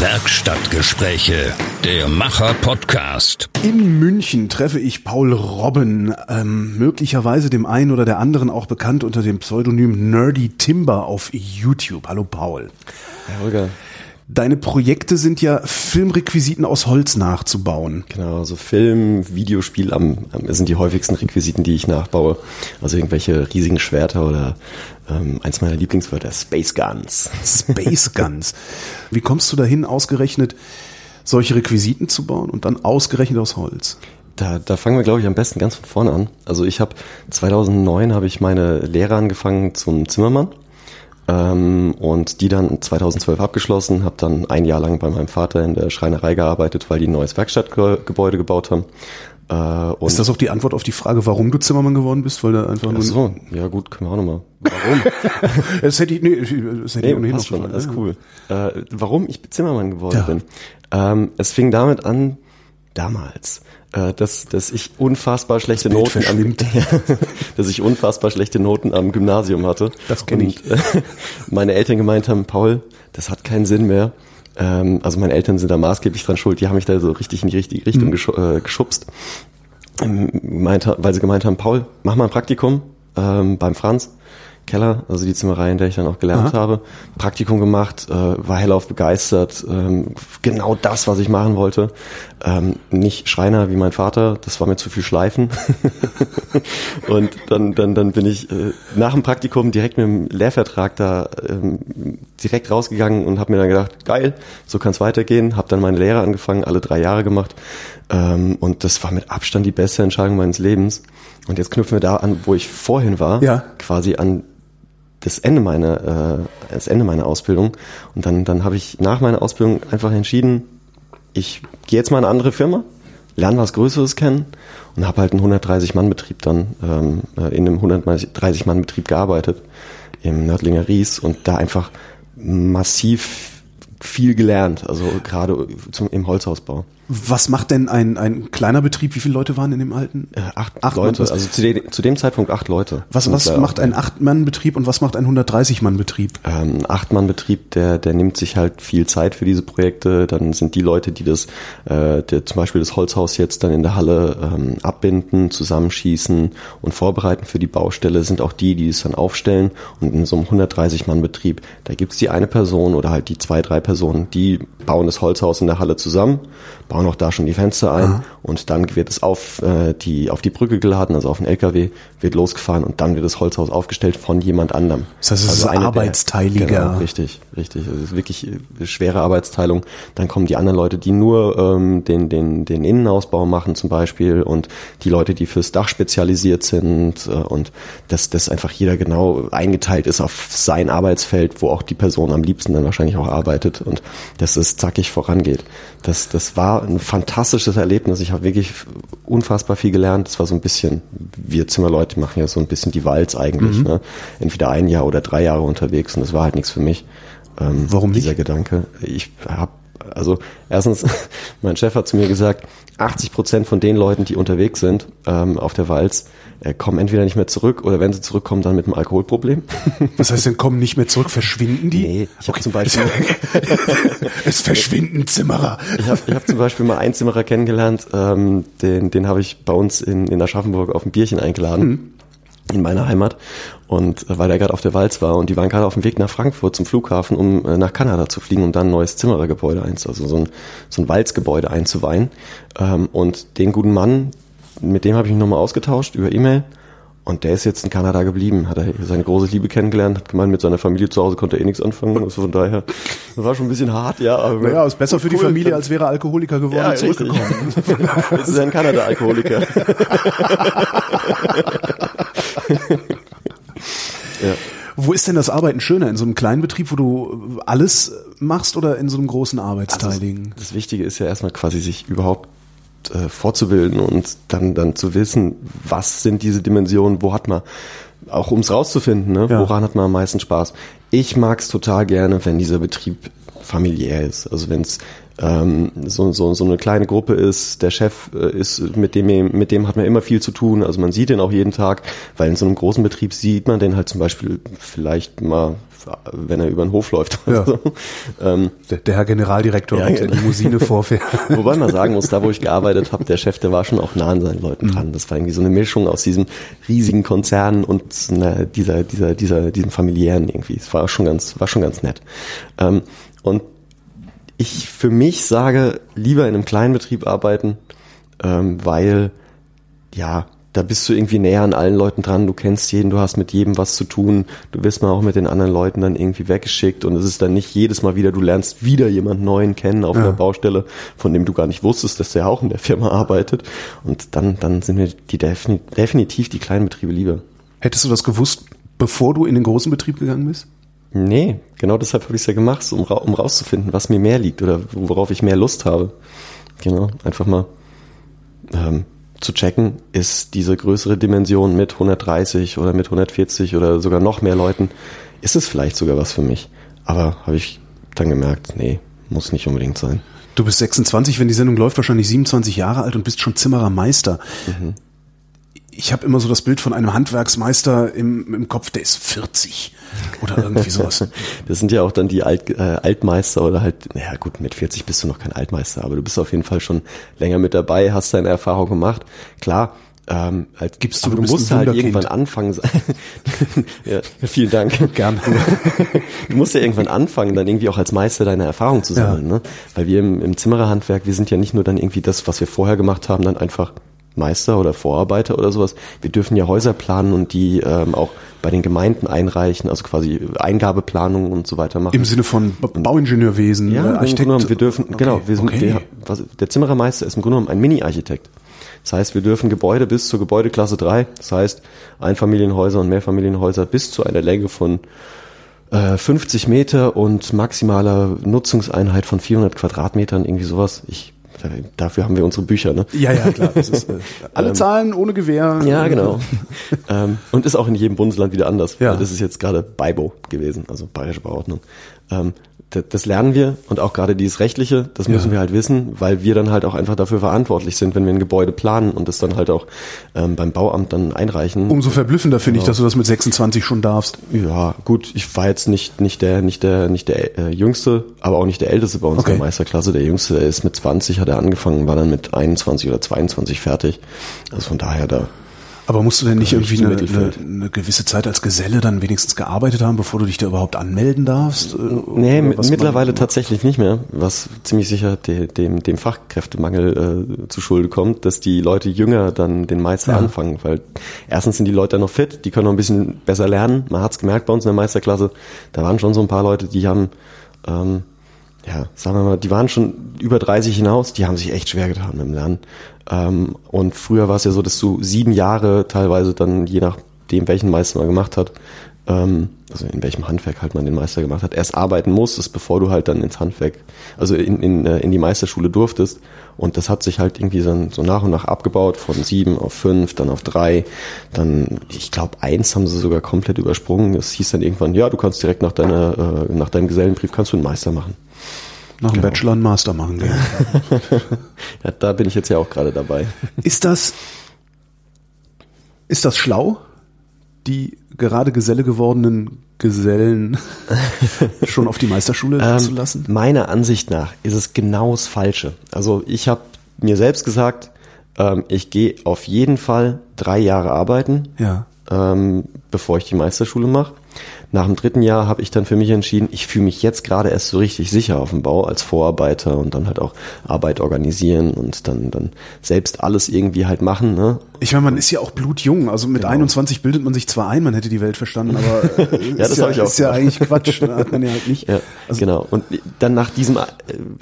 Werkstattgespräche, der Macher-Podcast. In München treffe ich Paul Robben, ähm, möglicherweise dem einen oder der anderen auch bekannt unter dem Pseudonym Nerdy Timber auf YouTube. Hallo Paul. Herr Holger. Deine Projekte sind ja Filmrequisiten aus Holz nachzubauen. Genau, also Film, Videospiel am, am, sind die häufigsten Requisiten, die ich nachbaue. Also irgendwelche riesigen Schwerter oder ähm, eins meiner Lieblingswörter, Space Guns. Space Guns. Wie kommst du dahin, ausgerechnet solche Requisiten zu bauen und dann ausgerechnet aus Holz? Da, da fangen wir, glaube ich, am besten ganz von vorne an. Also ich habe 2009 habe ich meine Lehre angefangen zum Zimmermann ähm, und die dann 2012 abgeschlossen, habe dann ein Jahr lang bei meinem Vater in der Schreinerei gearbeitet, weil die ein neues Werkstattgebäude gebaut haben. Äh, ist das auch die Antwort auf die Frage, warum du Zimmermann geworden bist? Weil da einfach nur so, ja gut, können wir auch nochmal. Warum? das hätte ich, nee, das hätte nee, ich ohnehin noch schon. Das ist cool. Äh, warum ich Zimmermann geworden ja. bin? Ähm, es fing damit an, damals, äh, dass, dass ich unfassbar schlechte Noten am, dass ich unfassbar schlechte Noten am Gymnasium hatte. Das kenne ich. Äh, meine Eltern gemeint haben, Paul, das hat keinen Sinn mehr. Ähm, also meine Eltern sind da maßgeblich dran schuld. Die haben mich da so richtig in die richtige Richtung mhm. äh, geschubst. Ähm, meint, weil sie gemeint haben, Paul, mach mal ein Praktikum ähm, beim Franz. Keller, also die Zimmerei, in der ich dann auch gelernt Aha. habe, Praktikum gemacht, äh, war hellauf begeistert, ähm, genau das, was ich machen wollte. Ähm, nicht Schreiner wie mein Vater, das war mir zu viel Schleifen. und dann, dann, dann bin ich äh, nach dem Praktikum direkt mit dem Lehrvertrag da ähm, direkt rausgegangen und habe mir dann gedacht, geil, so kann es weitergehen. Habe dann meine Lehre angefangen, alle drei Jahre gemacht. Ähm, und das war mit Abstand die beste Entscheidung meines Lebens. Und jetzt knüpfen wir da an, wo ich vorhin war, ja. quasi an das Ende meiner, äh, das Ende meiner Ausbildung. Und dann, dann habe ich nach meiner Ausbildung einfach entschieden, ich gehe jetzt mal in eine andere Firma, lerne was Größeres kennen und habe halt einen 130-Mann-Betrieb dann ähm, äh, in einem 130-Mann-Betrieb gearbeitet im Nördlinger Ries und da einfach massiv viel gelernt, also gerade zum, im Holzhausbau. Was macht denn ein, ein kleiner Betrieb? Wie viele Leute waren in dem alten? Äh, acht, acht Leute, Mann, also zu, de, zu, dem Zeitpunkt acht Leute. Was, was macht ein Acht-Mann-Betrieb und was macht ein 130-Mann-Betrieb? Ähm, ein Acht-Mann-Betrieb, der, der nimmt sich halt viel Zeit für diese Projekte. Dann sind die Leute, die das, äh, der, zum Beispiel das Holzhaus jetzt dann in der Halle ähm, abbinden, zusammenschießen und vorbereiten für die Baustelle, sind auch die, die es dann aufstellen. Und in so einem 130-Mann-Betrieb, da gibt's die eine Person oder halt die zwei, drei Personen, die bauen das Holzhaus in der Halle zusammen, bauen auch da schon die Fenster ein Aha. und dann wird es auf äh, die auf die Brücke geladen, also auf den LKW, wird losgefahren und dann wird das Holzhaus aufgestellt von jemand anderem. Das heißt, es also ist eine arbeitsteiliger. Der, genau, richtig, richtig. Es ist wirklich eine schwere Arbeitsteilung. Dann kommen die anderen Leute, die nur ähm, den den den Innenausbau machen zum Beispiel und die Leute, die fürs Dach spezialisiert sind äh, und dass das einfach jeder genau eingeteilt ist auf sein Arbeitsfeld, wo auch die Person am liebsten dann wahrscheinlich auch arbeitet und dass es zackig vorangeht. Das das war ein fantastisches Erlebnis. Ich habe wirklich unfassbar viel gelernt. Das war so ein bisschen, wir Zimmerleute machen ja so ein bisschen die Walz eigentlich. Mhm. Ne? Entweder ein Jahr oder drei Jahre unterwegs und das war halt nichts für mich. Ähm, Warum dieser nicht? Gedanke? Ich habe also erstens, mein Chef hat zu mir gesagt, 80 Prozent von den Leuten, die unterwegs sind ähm, auf der Walz, kommen entweder nicht mehr zurück oder wenn sie zurückkommen, dann mit einem Alkoholproblem. Was heißt denn, kommen nicht mehr zurück? Verschwinden die? Nee, ich habe zum Beispiel... es verschwinden Zimmerer. Ich habe ich hab zum Beispiel mal einen Zimmerer kennengelernt, ähm, den, den habe ich bei uns in, in Aschaffenburg auf ein Bierchen eingeladen. Hm in meiner Heimat und äh, weil er gerade auf der Walz war und die waren gerade auf dem Weg nach Frankfurt zum Flughafen, um äh, nach Kanada zu fliegen und dann ein neues Zimmerergebäude eins, also so ein, so ein Walzgebäude einzuweihen. Ähm, und den guten Mann, mit dem habe ich mich nochmal ausgetauscht über E-Mail und der ist jetzt in Kanada geblieben, hat er seine große Liebe kennengelernt, hat gemeint, mit seiner Familie zu Hause konnte er eh nichts anfangen. Also von daher, das war schon ein bisschen hart, ja. Aber naja, ist besser für cool. die Familie, als wäre Alkoholiker geworden ja, und zurückgekommen. Jetzt ist er ein Kanada-Alkoholiker. ja. Wo ist denn das Arbeiten schöner? In so einem kleinen Betrieb, wo du alles machst oder in so einem großen Arbeitsteiligen? Also das Wichtige ist ja erstmal quasi sich überhaupt äh, vorzubilden und dann, dann zu wissen, was sind diese Dimensionen, wo hat man, auch um es rauszufinden, ne, ja. woran hat man am meisten Spaß. Ich mag es total gerne, wenn dieser Betrieb familiär ist. Also wenn es ähm, so, so, so eine kleine Gruppe ist, der Chef äh, ist, mit dem, mit dem hat man immer viel zu tun, also man sieht den auch jeden Tag, weil in so einem großen Betrieb sieht man den halt zum Beispiel vielleicht mal wenn er über den Hof läuft. Ja. So. Ähm, Der, der Herr Generaldirektor Ja, der genau. Limousine vorfährt. Wobei man sagen muss, da wo ich gearbeitet habe, der Chef, der war schon auch nah an seinen Leuten dran. Das war irgendwie so eine Mischung aus diesem riesigen Konzern und na, dieser, dieser, dieser, diesem familiären irgendwie. Es war schon ganz, war schon ganz nett. Ähm, und ich für mich sage, lieber in einem kleinen Betrieb arbeiten, ähm, weil ja, da bist du irgendwie näher an allen Leuten dran, du kennst jeden, du hast mit jedem was zu tun, du wirst mal auch mit den anderen Leuten dann irgendwie weggeschickt und es ist dann nicht jedes Mal wieder, du lernst wieder jemanden neuen kennen auf einer Baustelle, von dem du gar nicht wusstest, dass der auch in der Firma arbeitet und dann, dann sind mir die defini definitiv die kleinen Betriebe lieber. Hättest du das gewusst, bevor du in den großen Betrieb gegangen bist? Nee, genau deshalb habe ich es ja gemacht, um, um rauszufinden, was mir mehr liegt oder worauf ich mehr Lust habe. Genau, einfach mal ähm, zu checken, ist diese größere Dimension mit 130 oder mit 140 oder sogar noch mehr Leuten, ist es vielleicht sogar was für mich. Aber habe ich dann gemerkt, nee, muss nicht unbedingt sein. Du bist 26, wenn die Sendung läuft, wahrscheinlich 27 Jahre alt und bist schon Zimmerermeister. Ich habe immer so das Bild von einem Handwerksmeister im, im Kopf, der ist 40 oder irgendwie sowas. Das sind ja auch dann die Alt, äh, Altmeister oder halt, naja gut, mit 40 bist du noch kein Altmeister, aber du bist auf jeden Fall schon länger mit dabei, hast deine Erfahrung gemacht. Klar, ähm, halt, Gibst du, du musst halt irgendwann anfangen. ja, vielen Dank. Gern. Du musst ja irgendwann anfangen, dann irgendwie auch als Meister deine Erfahrung zu sammeln, ne? Weil wir im, im Zimmererhandwerk, wir sind ja nicht nur dann irgendwie das, was wir vorher gemacht haben, dann einfach Meister oder Vorarbeiter oder sowas. Wir dürfen ja Häuser planen und die ähm, auch bei den Gemeinden einreichen, also quasi Eingabeplanungen und so weiter machen. Im Sinne von Ba- Bauingenieurwesen, Ja, äh, im Architekt. Genommen, wir dürfen, Okay, genau, wir sind, okay. wir, was, der Zimmerermeister ist im Grunde genommen ein Mini-Architekt. Das heißt, wir dürfen Gebäude bis zur Gebäudeklasse 3, das heißt Einfamilienhäuser und Mehrfamilienhäuser bis zu einer Länge von äh, 50 Meter und maximaler Nutzungseinheit von 400 Quadratmetern, irgendwie sowas. Ich, dafür haben wir unsere Bücher, ne? Ja, ja, klar. Ist, äh, alle Zahlen ohne Gewehr. Ja, genau. ähm, und ist auch in jedem Bundesland wieder anders. Ja. Das ist jetzt gerade BIBO gewesen, also Bayerische Bauordnung. Ähm, das lernen wir und auch gerade dieses Rechtliche, das müssen Ja. wir halt wissen, weil wir dann halt auch einfach dafür verantwortlich sind, wenn wir ein Gebäude planen und das dann halt auch ähm, beim Bauamt dann einreichen. Umso verblüffender finde ich, Genau. dass du das mit 26 schon darfst. Ja, gut, ich war jetzt nicht, nicht der, nicht der, nicht der äh, Jüngste, aber auch nicht der Älteste bei uns Okay. in der Meisterklasse. Der Jüngste, der ist mit 20, hat er angefangen, war dann mit 21 oder 22 fertig. Also von daher da. Aber musst du denn nicht nicht irgendwie eine, eine, eine gewisse Zeit als Geselle dann wenigstens gearbeitet haben, bevor du dich da überhaupt anmelden darfst? Äh, Nee, mittlerweile tatsächlich nicht mehr, was ziemlich sicher de, dem, dem Fachkräftemangel äh, zu Schulde kommt, dass die Leute jünger dann den Meister Ja. anfangen, weil erstens sind die Leute dann noch fit, die können noch ein bisschen besser lernen. Man hat's gemerkt bei uns in der Meisterklasse, da waren schon so ein paar Leute, die haben, ähm, ja, sagen wir mal, die waren schon über 30 hinaus, die haben sich echt schwer getan mit dem Lernen. Ähm, und früher war es ja so, dass du sieben Jahre teilweise dann, je nachdem, welchen Meister man gemacht hat, ähm, also in welchem Handwerk halt man den Meister gemacht hat, erst arbeiten musstest, bevor du halt dann ins Handwerk, also in, in, äh, in die Meisterschule durftest. Und das hat sich halt irgendwie so, so nach und nach abgebaut, von sieben auf fünf, dann auf drei, dann, ich glaube, eins haben sie sogar komplett übersprungen. Es hieß dann irgendwann, ja, du kannst direkt nach deiner, äh, nach deinem Gesellenbrief kannst du einen Meister machen. Nach Genau. dem Bachelor einen Master machen. Gell? Ja, da bin ich jetzt ja auch gerade dabei. Ist das, ist das schlau, die gerade Geselle gewordenen Gesellen schon auf die Meisterschule Ähm, zu lassen? Meiner Ansicht nach ist es genau das Falsche. Also ich habe mir selbst gesagt, ähm, ich gehe auf jeden Fall drei Jahre arbeiten, Ja. ähm, bevor ich die Meisterschule mache. Nach dem dritten Jahr habe ich dann für mich entschieden, ich fühle mich jetzt gerade erst so richtig sicher auf dem Bau als Vorarbeiter und dann halt auch Arbeit organisieren und dann, dann selbst alles irgendwie halt machen. Ne? Ich meine, man ist ja auch blutjung. Also mit 21 bildet man sich zwar ein, man hätte die Welt verstanden, aber äh, ist, das ja, ich auch ist ja eigentlich Quatsch. ne? Hat man ja halt nicht. Ja, Also, genau. Und dann nach diesem, äh,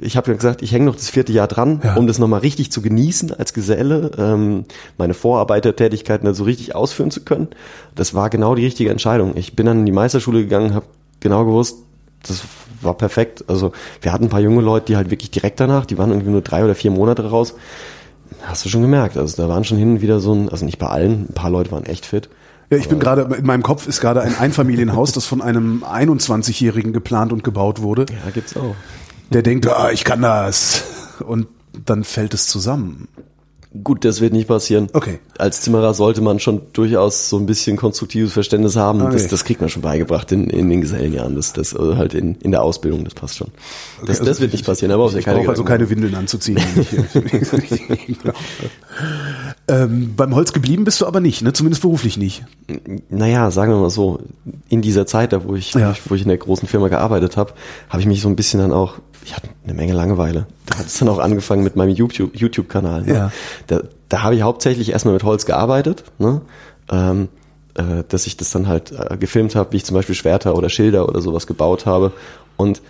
ich habe ja gesagt, ich hänge noch das vierte Jahr dran, Ja. um das nochmal richtig zu genießen als Geselle, ähm, meine Vorarbeitertätigkeiten da so richtig ausführen zu können. Das war genau die richtige Entscheidung. Ich bin dann die Meisterschule gegangen, habe genau gewusst, das war perfekt. Also wir hatten ein paar junge Leute, die halt wirklich direkt danach, die waren irgendwie nur drei oder vier Monate raus. Hast du schon gemerkt. Also da waren schon hin und wieder so ein, also nicht bei allen, ein paar Leute waren echt fit. Ja, ich bin gerade, in meinem Kopf ist gerade ein Einfamilienhaus, das von einem 21-Jährigen geplant und gebaut wurde. Ja, gibt's auch. Der denkt, ah, ich kann das. Und dann fällt es zusammen. Gut, das wird nicht passieren. Okay. Als Zimmerer sollte man schon durchaus so ein bisschen konstruktives Verständnis haben. Okay. Das, das kriegt man schon beigebracht in, in den Gesellenjahren. Das, das also halt in, in der Ausbildung, das passt schon. Das, also das wird nicht passieren, aber auch sehr Ich brauche also keine Windeln anzuziehen. ich ähm, beim Holz geblieben bist du aber nicht, ne? zumindest beruflich nicht. Naja, sagen wir mal so, in dieser Zeit, da wo ich, Ja. wo ich, ich in der großen Firma gearbeitet habe, habe ich mich so ein bisschen dann auch, ich hatte eine Menge Langeweile. Da hat es dann auch angefangen mit meinem YouTube- YouTube-Kanal. ne? Ja. Da, da habe ich hauptsächlich erstmal mit Holz gearbeitet, ne? ähm, äh, dass ich das dann halt äh, gefilmt habe, wie ich zum Beispiel Schwerter oder Schilder oder sowas gebaut habe. Und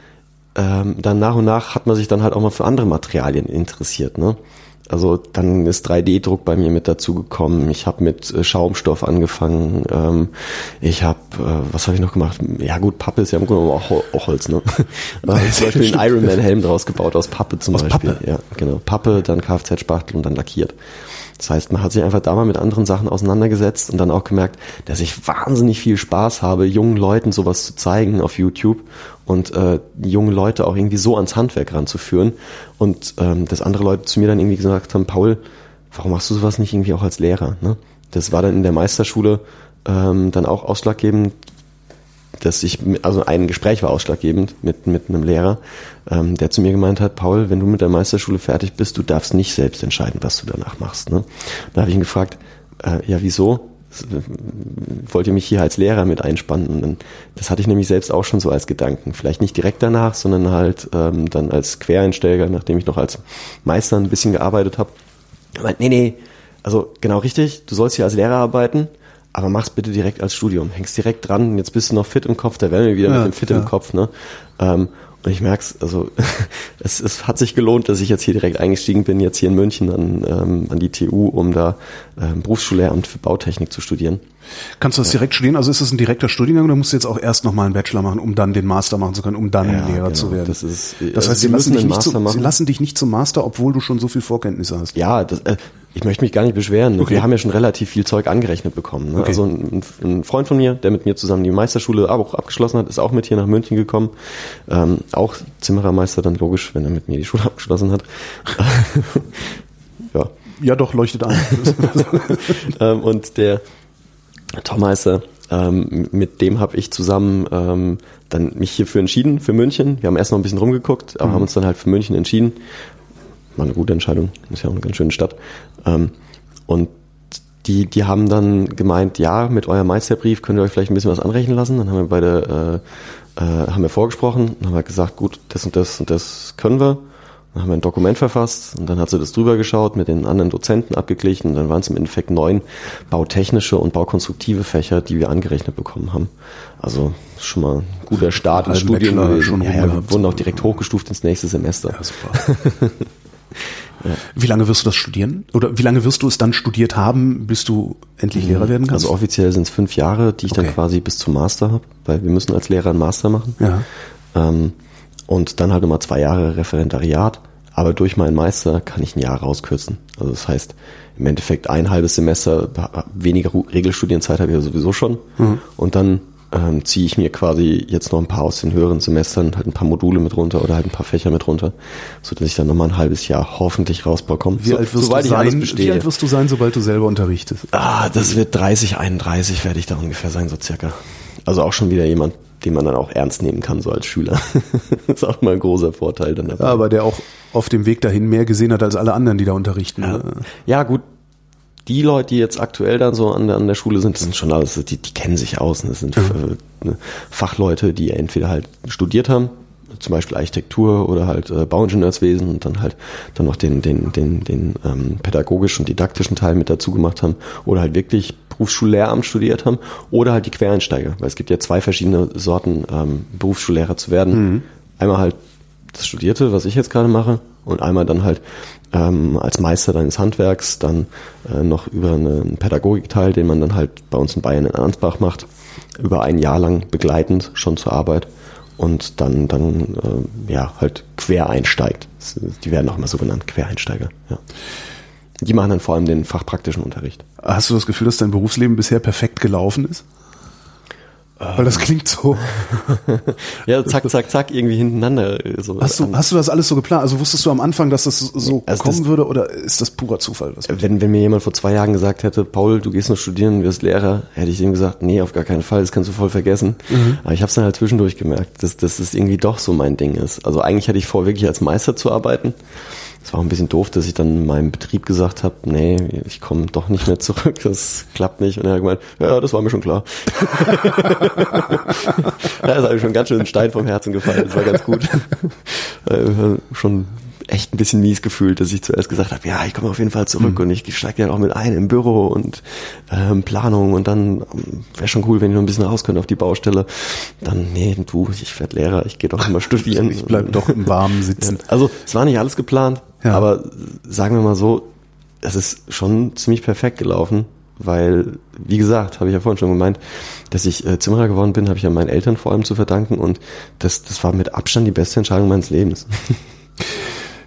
ähm, dann nach und nach hat man sich dann halt auch mal für andere Materialien interessiert. Ne? Also dann ist 3D-Druck bei mir mit dazugekommen. Ich habe mit äh, Schaumstoff angefangen. Ähm, ich habe, äh, was habe ich noch gemacht? Ja gut, Pappe ist ja im Grunde genommen auch, auch Holz. Ne? äh, zum Beispiel einen Ironman-Helm draus gebaut aus Pappe zum Aus Beispiel. Pappe? Ja, genau. Pappe, dann Kfz-Spachtel und dann lackiert. Das heißt, man hat sich einfach da mal mit anderen Sachen auseinandergesetzt und dann auch gemerkt, dass ich wahnsinnig viel Spaß habe, jungen Leuten sowas zu zeigen auf YouTube und äh, die jungen Leute auch irgendwie so ans Handwerk ranzuführen. Und ähm, dass andere Leute zu mir dann irgendwie gesagt haben, Paul, warum machst du sowas nicht irgendwie auch als Lehrer? Ne? Das war dann in der Meisterschule ähm, dann auch ausschlaggebend, dass ich, also ein Gespräch war ausschlaggebend mit, mit einem Lehrer, ähm, der zu mir gemeint hat, Paul, wenn du mit der Meisterschule fertig bist, du darfst nicht selbst entscheiden, was du danach machst. Ne? Da habe ich ihn gefragt, äh, ja wieso? Wollt ihr mich hier als Lehrer mit einspannen? Und das hatte ich nämlich selbst auch schon so als Gedanken. Vielleicht nicht direkt danach, sondern halt ähm, dann als Quereinsteiger, nachdem ich noch als Meister ein bisschen gearbeitet habe. Er meint, nee, nee, also genau richtig, du sollst hier als Lehrer arbeiten, aber mach's bitte direkt als Studium. Hängst direkt dran, jetzt bist du noch fit im Kopf, da werden wir wieder Ja, mit dem Fit ja. im Kopf, ne? Ähm, und ich merk's, also es, es hat sich gelohnt, dass ich jetzt hier direkt eingestiegen bin, jetzt hier in München an, ähm, an die TU, um da ähm, Berufsschullehramt für Bautechnik zu studieren. Kannst du das direkt studieren? Also ist das ein direkter Studiengang oder musst du jetzt auch erst nochmal einen Bachelor machen, um dann den Master machen zu können, um dann Ja, Lehrer genau. zu werden? Das ist- das also heißt, sie lassen, dich nicht Master zum, sie lassen dich nicht zum Master, obwohl du schon so viel Vorkenntnisse hast. Ja, das, äh, ich möchte mich gar nicht beschweren. Okay. Wir haben ja schon relativ viel Zeug angerechnet bekommen. Ne? Okay. Also ein, ein Freund von mir, der mit mir zusammen die Meisterschule auch abgeschlossen hat, ist auch mit hier nach München gekommen. Ähm, auch Zimmerermeister, dann logisch, wenn er mit mir die Schule abgeschlossen hat. ja. Ja, doch, leuchtet ein. ähm, und der Tom Meister, ähm, mit dem habe ich zusammen ähm, dann mich hierfür entschieden, für München. Wir haben erst noch ein bisschen rumgeguckt, aber haben uns dann halt für München entschieden. War eine gute Entscheidung, ist ja auch eine ganz schöne Stadt. Ähm, und die, die haben dann gemeint, ja, mit eurem Meisterbrief könnt ihr euch vielleicht ein bisschen was anrechnen lassen. Dann haben wir beide, äh, äh, haben wir vorgesprochen, dann haben wir gesagt, gut, das und das und das können wir. Dann haben wir ein Dokument verfasst und dann hat sie das drüber geschaut, mit den anderen Dozenten abgeglichen und dann waren es im Endeffekt neun bautechnische und baukonstruktive Fächer, die wir angerechnet bekommen haben. Also schon mal ein guter Start ins Studium gewesen. ja, ja, wir wurden auch direkt hochgestuft ins nächste Semester. Ja, super. Wie lange wirst du das studieren? Oder wie lange wirst du es dann studiert haben, bis du endlich Lehrer werden kannst? Also offiziell sind es fünf Jahre, die ich Okay. dann quasi bis zum Master habe, weil wir müssen als Lehrer einen Master machen. ja. Ähm, und dann halt nochmal zwei Jahre Referendariat. Aber durch meinen Meister kann ich ein Jahr rauskürzen. Also das heißt, im Endeffekt ein halbes Semester weniger Regelstudienzeit habe ich ja sowieso schon. Mhm. Und dann ähm, ziehe ich mir quasi jetzt noch ein paar aus den höheren Semestern, halt ein paar Module mit runter oder halt ein paar Fächer mit runter, so dass ich dann nochmal ein halbes Jahr hoffentlich rausbekomme. Wie, so, alt wirst du sein, wie alt wirst du sein, sobald du selber unterrichtest? Ah, das wird 30, 31 werde ich da ungefähr sein, so circa. Also auch schon wieder jemand, den man dann auch ernst nehmen kann, so als Schüler. das ist auch mal ein großer Vorteil dann dabei. Ja, aber der auch auf dem Weg dahin mehr gesehen hat als alle anderen, die da unterrichten. Ja. ja, gut. Die Leute, die jetzt aktuell dann so an der, an der Schule sind, das sind schon alles, die, die kennen sich aus. ne? Das sind ne, Fachleute, die entweder halt studiert haben, zum Beispiel Architektur oder halt äh, Bauingenieurswesen und dann halt dann noch den, den, den, den ähm, pädagogischen und didaktischen Teil mit dazu gemacht haben oder halt wirklich Berufsschullehramt studiert haben oder halt die Quereinsteiger, weil es gibt ja zwei verschiedene Sorten, ähm, Berufsschullehrer zu werden. Einmal halt das Studierte, was ich jetzt gerade mache, und einmal dann halt ähm, als Meister deines Handwerks, dann äh, noch über eine- einen Pädagogikteil, den man dann halt bei uns in Bayern in Ansbach macht, über ein Jahr lang begleitend schon zur Arbeit und dann dann äh, ja halt quer einsteigt. Die werden auch immer so genannt, Quereinsteiger. Ja. Die machen dann vor allem den fachpraktischen Unterricht. Hast du das Gefühl, dass dein Berufsleben bisher perfekt gelaufen ist? Weil das klingt so. ja, zack, zack, zack, irgendwie hintereinander. So Hast du, hast du das alles so geplant? Also wusstest du am Anfang, dass das so Also kommen das- würde oder ist das purer Zufall? Was wenn, wenn mir jemand vor zwei Jahren gesagt hätte, Paul, du gehst noch studieren, wirst Lehrer, hätte ich ihm gesagt, nee, auf gar keinen Fall, das kannst du voll vergessen. Aber ich habe es dann halt zwischendurch gemerkt, dass, dass das irgendwie doch so mein Ding ist. Also eigentlich hatte ich vor, wirklich als Meister zu arbeiten. Es war auch ein bisschen doof, dass ich dann meinem Betrieb gesagt habe, nee, ich komme doch nicht mehr zurück, das klappt nicht. Und er hat gemeint, ja, das war mir schon klar. da ist eigentlich schon ganz schön ein Stein vom Herzen gefallen, das war ganz gut. Äh, schon echt ein bisschen mies gefühlt, dass ich zuerst gesagt habe, ja, ich komme auf jeden Fall zurück und ich steige ja auch mit ein im Büro und ähm, Planung und dann ähm, wäre schon cool, wenn ich noch ein bisschen raus könnte auf die Baustelle. Dann, nee, du, ich werde Lehrer, ich gehe doch immer studieren. Ich bleib doch im Warmen sitzen. Also es war nicht alles geplant, Ja. aber sagen wir mal so, es ist schon ziemlich perfekt gelaufen, weil, wie gesagt, habe ich ja vorhin schon gemeint, dass ich äh, Zimmerer geworden bin, habe ich ja meinen Eltern vor allem zu verdanken und das, das war mit Abstand die beste Entscheidung meines Lebens.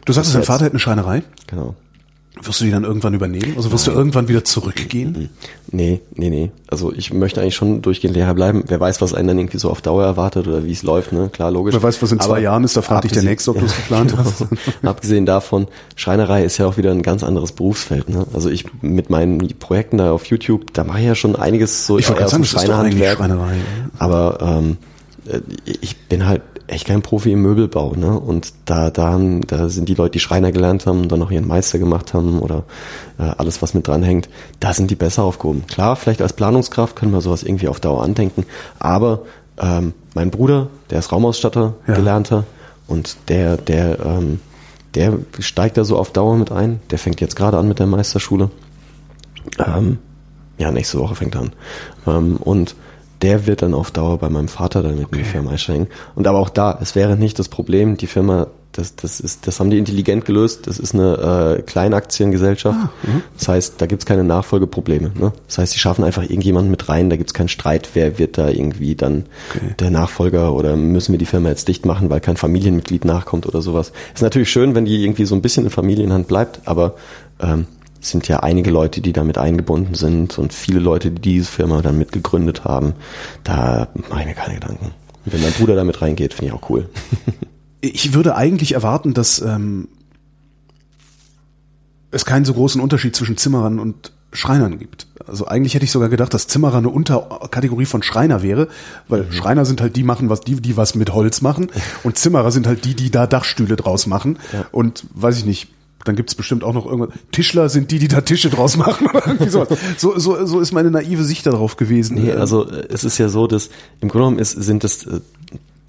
Du sagst, dein. Vater hat eine Schreinerei. genau. Wirst du die dann irgendwann übernehmen? Also wirst du irgendwann wieder zurückgehen? Nee, nee, nee. Also ich möchte eigentlich schon durchgehend Lehrer bleiben. Wer weiß, was einen dann irgendwie so auf Dauer erwartet oder wie es läuft, ne? Klar, logisch. Wer weiß, was in zwei Aber Jahren ist, da fragt dich der Nächste, ob du es geplant hast. Abgesehen davon, Schreinerei ist ja auch wieder ein ganz anderes Berufsfeld. Ne? Also ich mit meinen Projekten da auf YouTube, da mache ich ja schon einiges so Ich aus dem Schreinerhandwerk. Schreinerei. ne? Aber ähm, äh, ich bin halt echt kein Profi im Möbelbau, ne? Und da, da, haben- da sind die Leute, die Schreiner gelernt haben dann noch ihren Meister gemacht haben oder äh, alles, was mit dran hängt, da sind die besser aufgehoben. Klar, vielleicht als Planungskraft können wir sowas irgendwie auf Dauer andenken, aber ähm, mein Bruder, der ist Raumausstatter, Ja. gelernter, und der, der, ähm, der steigt da so auf Dauer mit ein. Der fängt jetzt gerade an mit der Meisterschule. Ähm, ja, nächste Woche fängt er an. Ähm, und der wird dann auf Dauer bei meinem Vater dann mit in die Firma einsteigen. Und aber auch da, es wäre nicht das Problem, die Firma, das, das ist, das haben die intelligent gelöst, das ist eine äh, Kleinaktiengesellschaft. das heißt, da gibt's keine Nachfolgeprobleme. Ne? Das heißt, sie schaffen einfach irgendjemanden mit rein, da gibt's keinen Streit, wer wird da irgendwie dann der Nachfolger oder müssen wir die Firma jetzt dicht machen, weil kein Familienmitglied nachkommt oder sowas. Ist natürlich schön, wenn die irgendwie so ein bisschen in Familienhand bleibt, aber ähm, sind ja einige Leute, die damit eingebunden sind und viele Leute, die diese Firma dann mitgegründet haben. Da mache ich mir keine Gedanken. Und wenn mein Bruder damit reingeht, finde ich auch cool. Ich würde eigentlich erwarten, dass ähm, es keinen so großen Unterschied zwischen Zimmerern und Schreinern gibt. Also eigentlich hätte ich sogar gedacht, dass Zimmerer eine Unterkategorie von Schreiner wäre, weil Mhm. Schreiner sind halt die machen, was die, die was mit Holz machen und Zimmerer sind halt die, die da Dachstühle draus machen und weiß ich nicht. Dann gibt's bestimmt auch noch irgendwas. Tischler sind die, die da Tische draus machen oder irgendwie sowas. So, so, so ist meine naive Sicht darauf gewesen. Nee, also äh, es ist ja so, dass im Grunde genommen ist, sind das äh,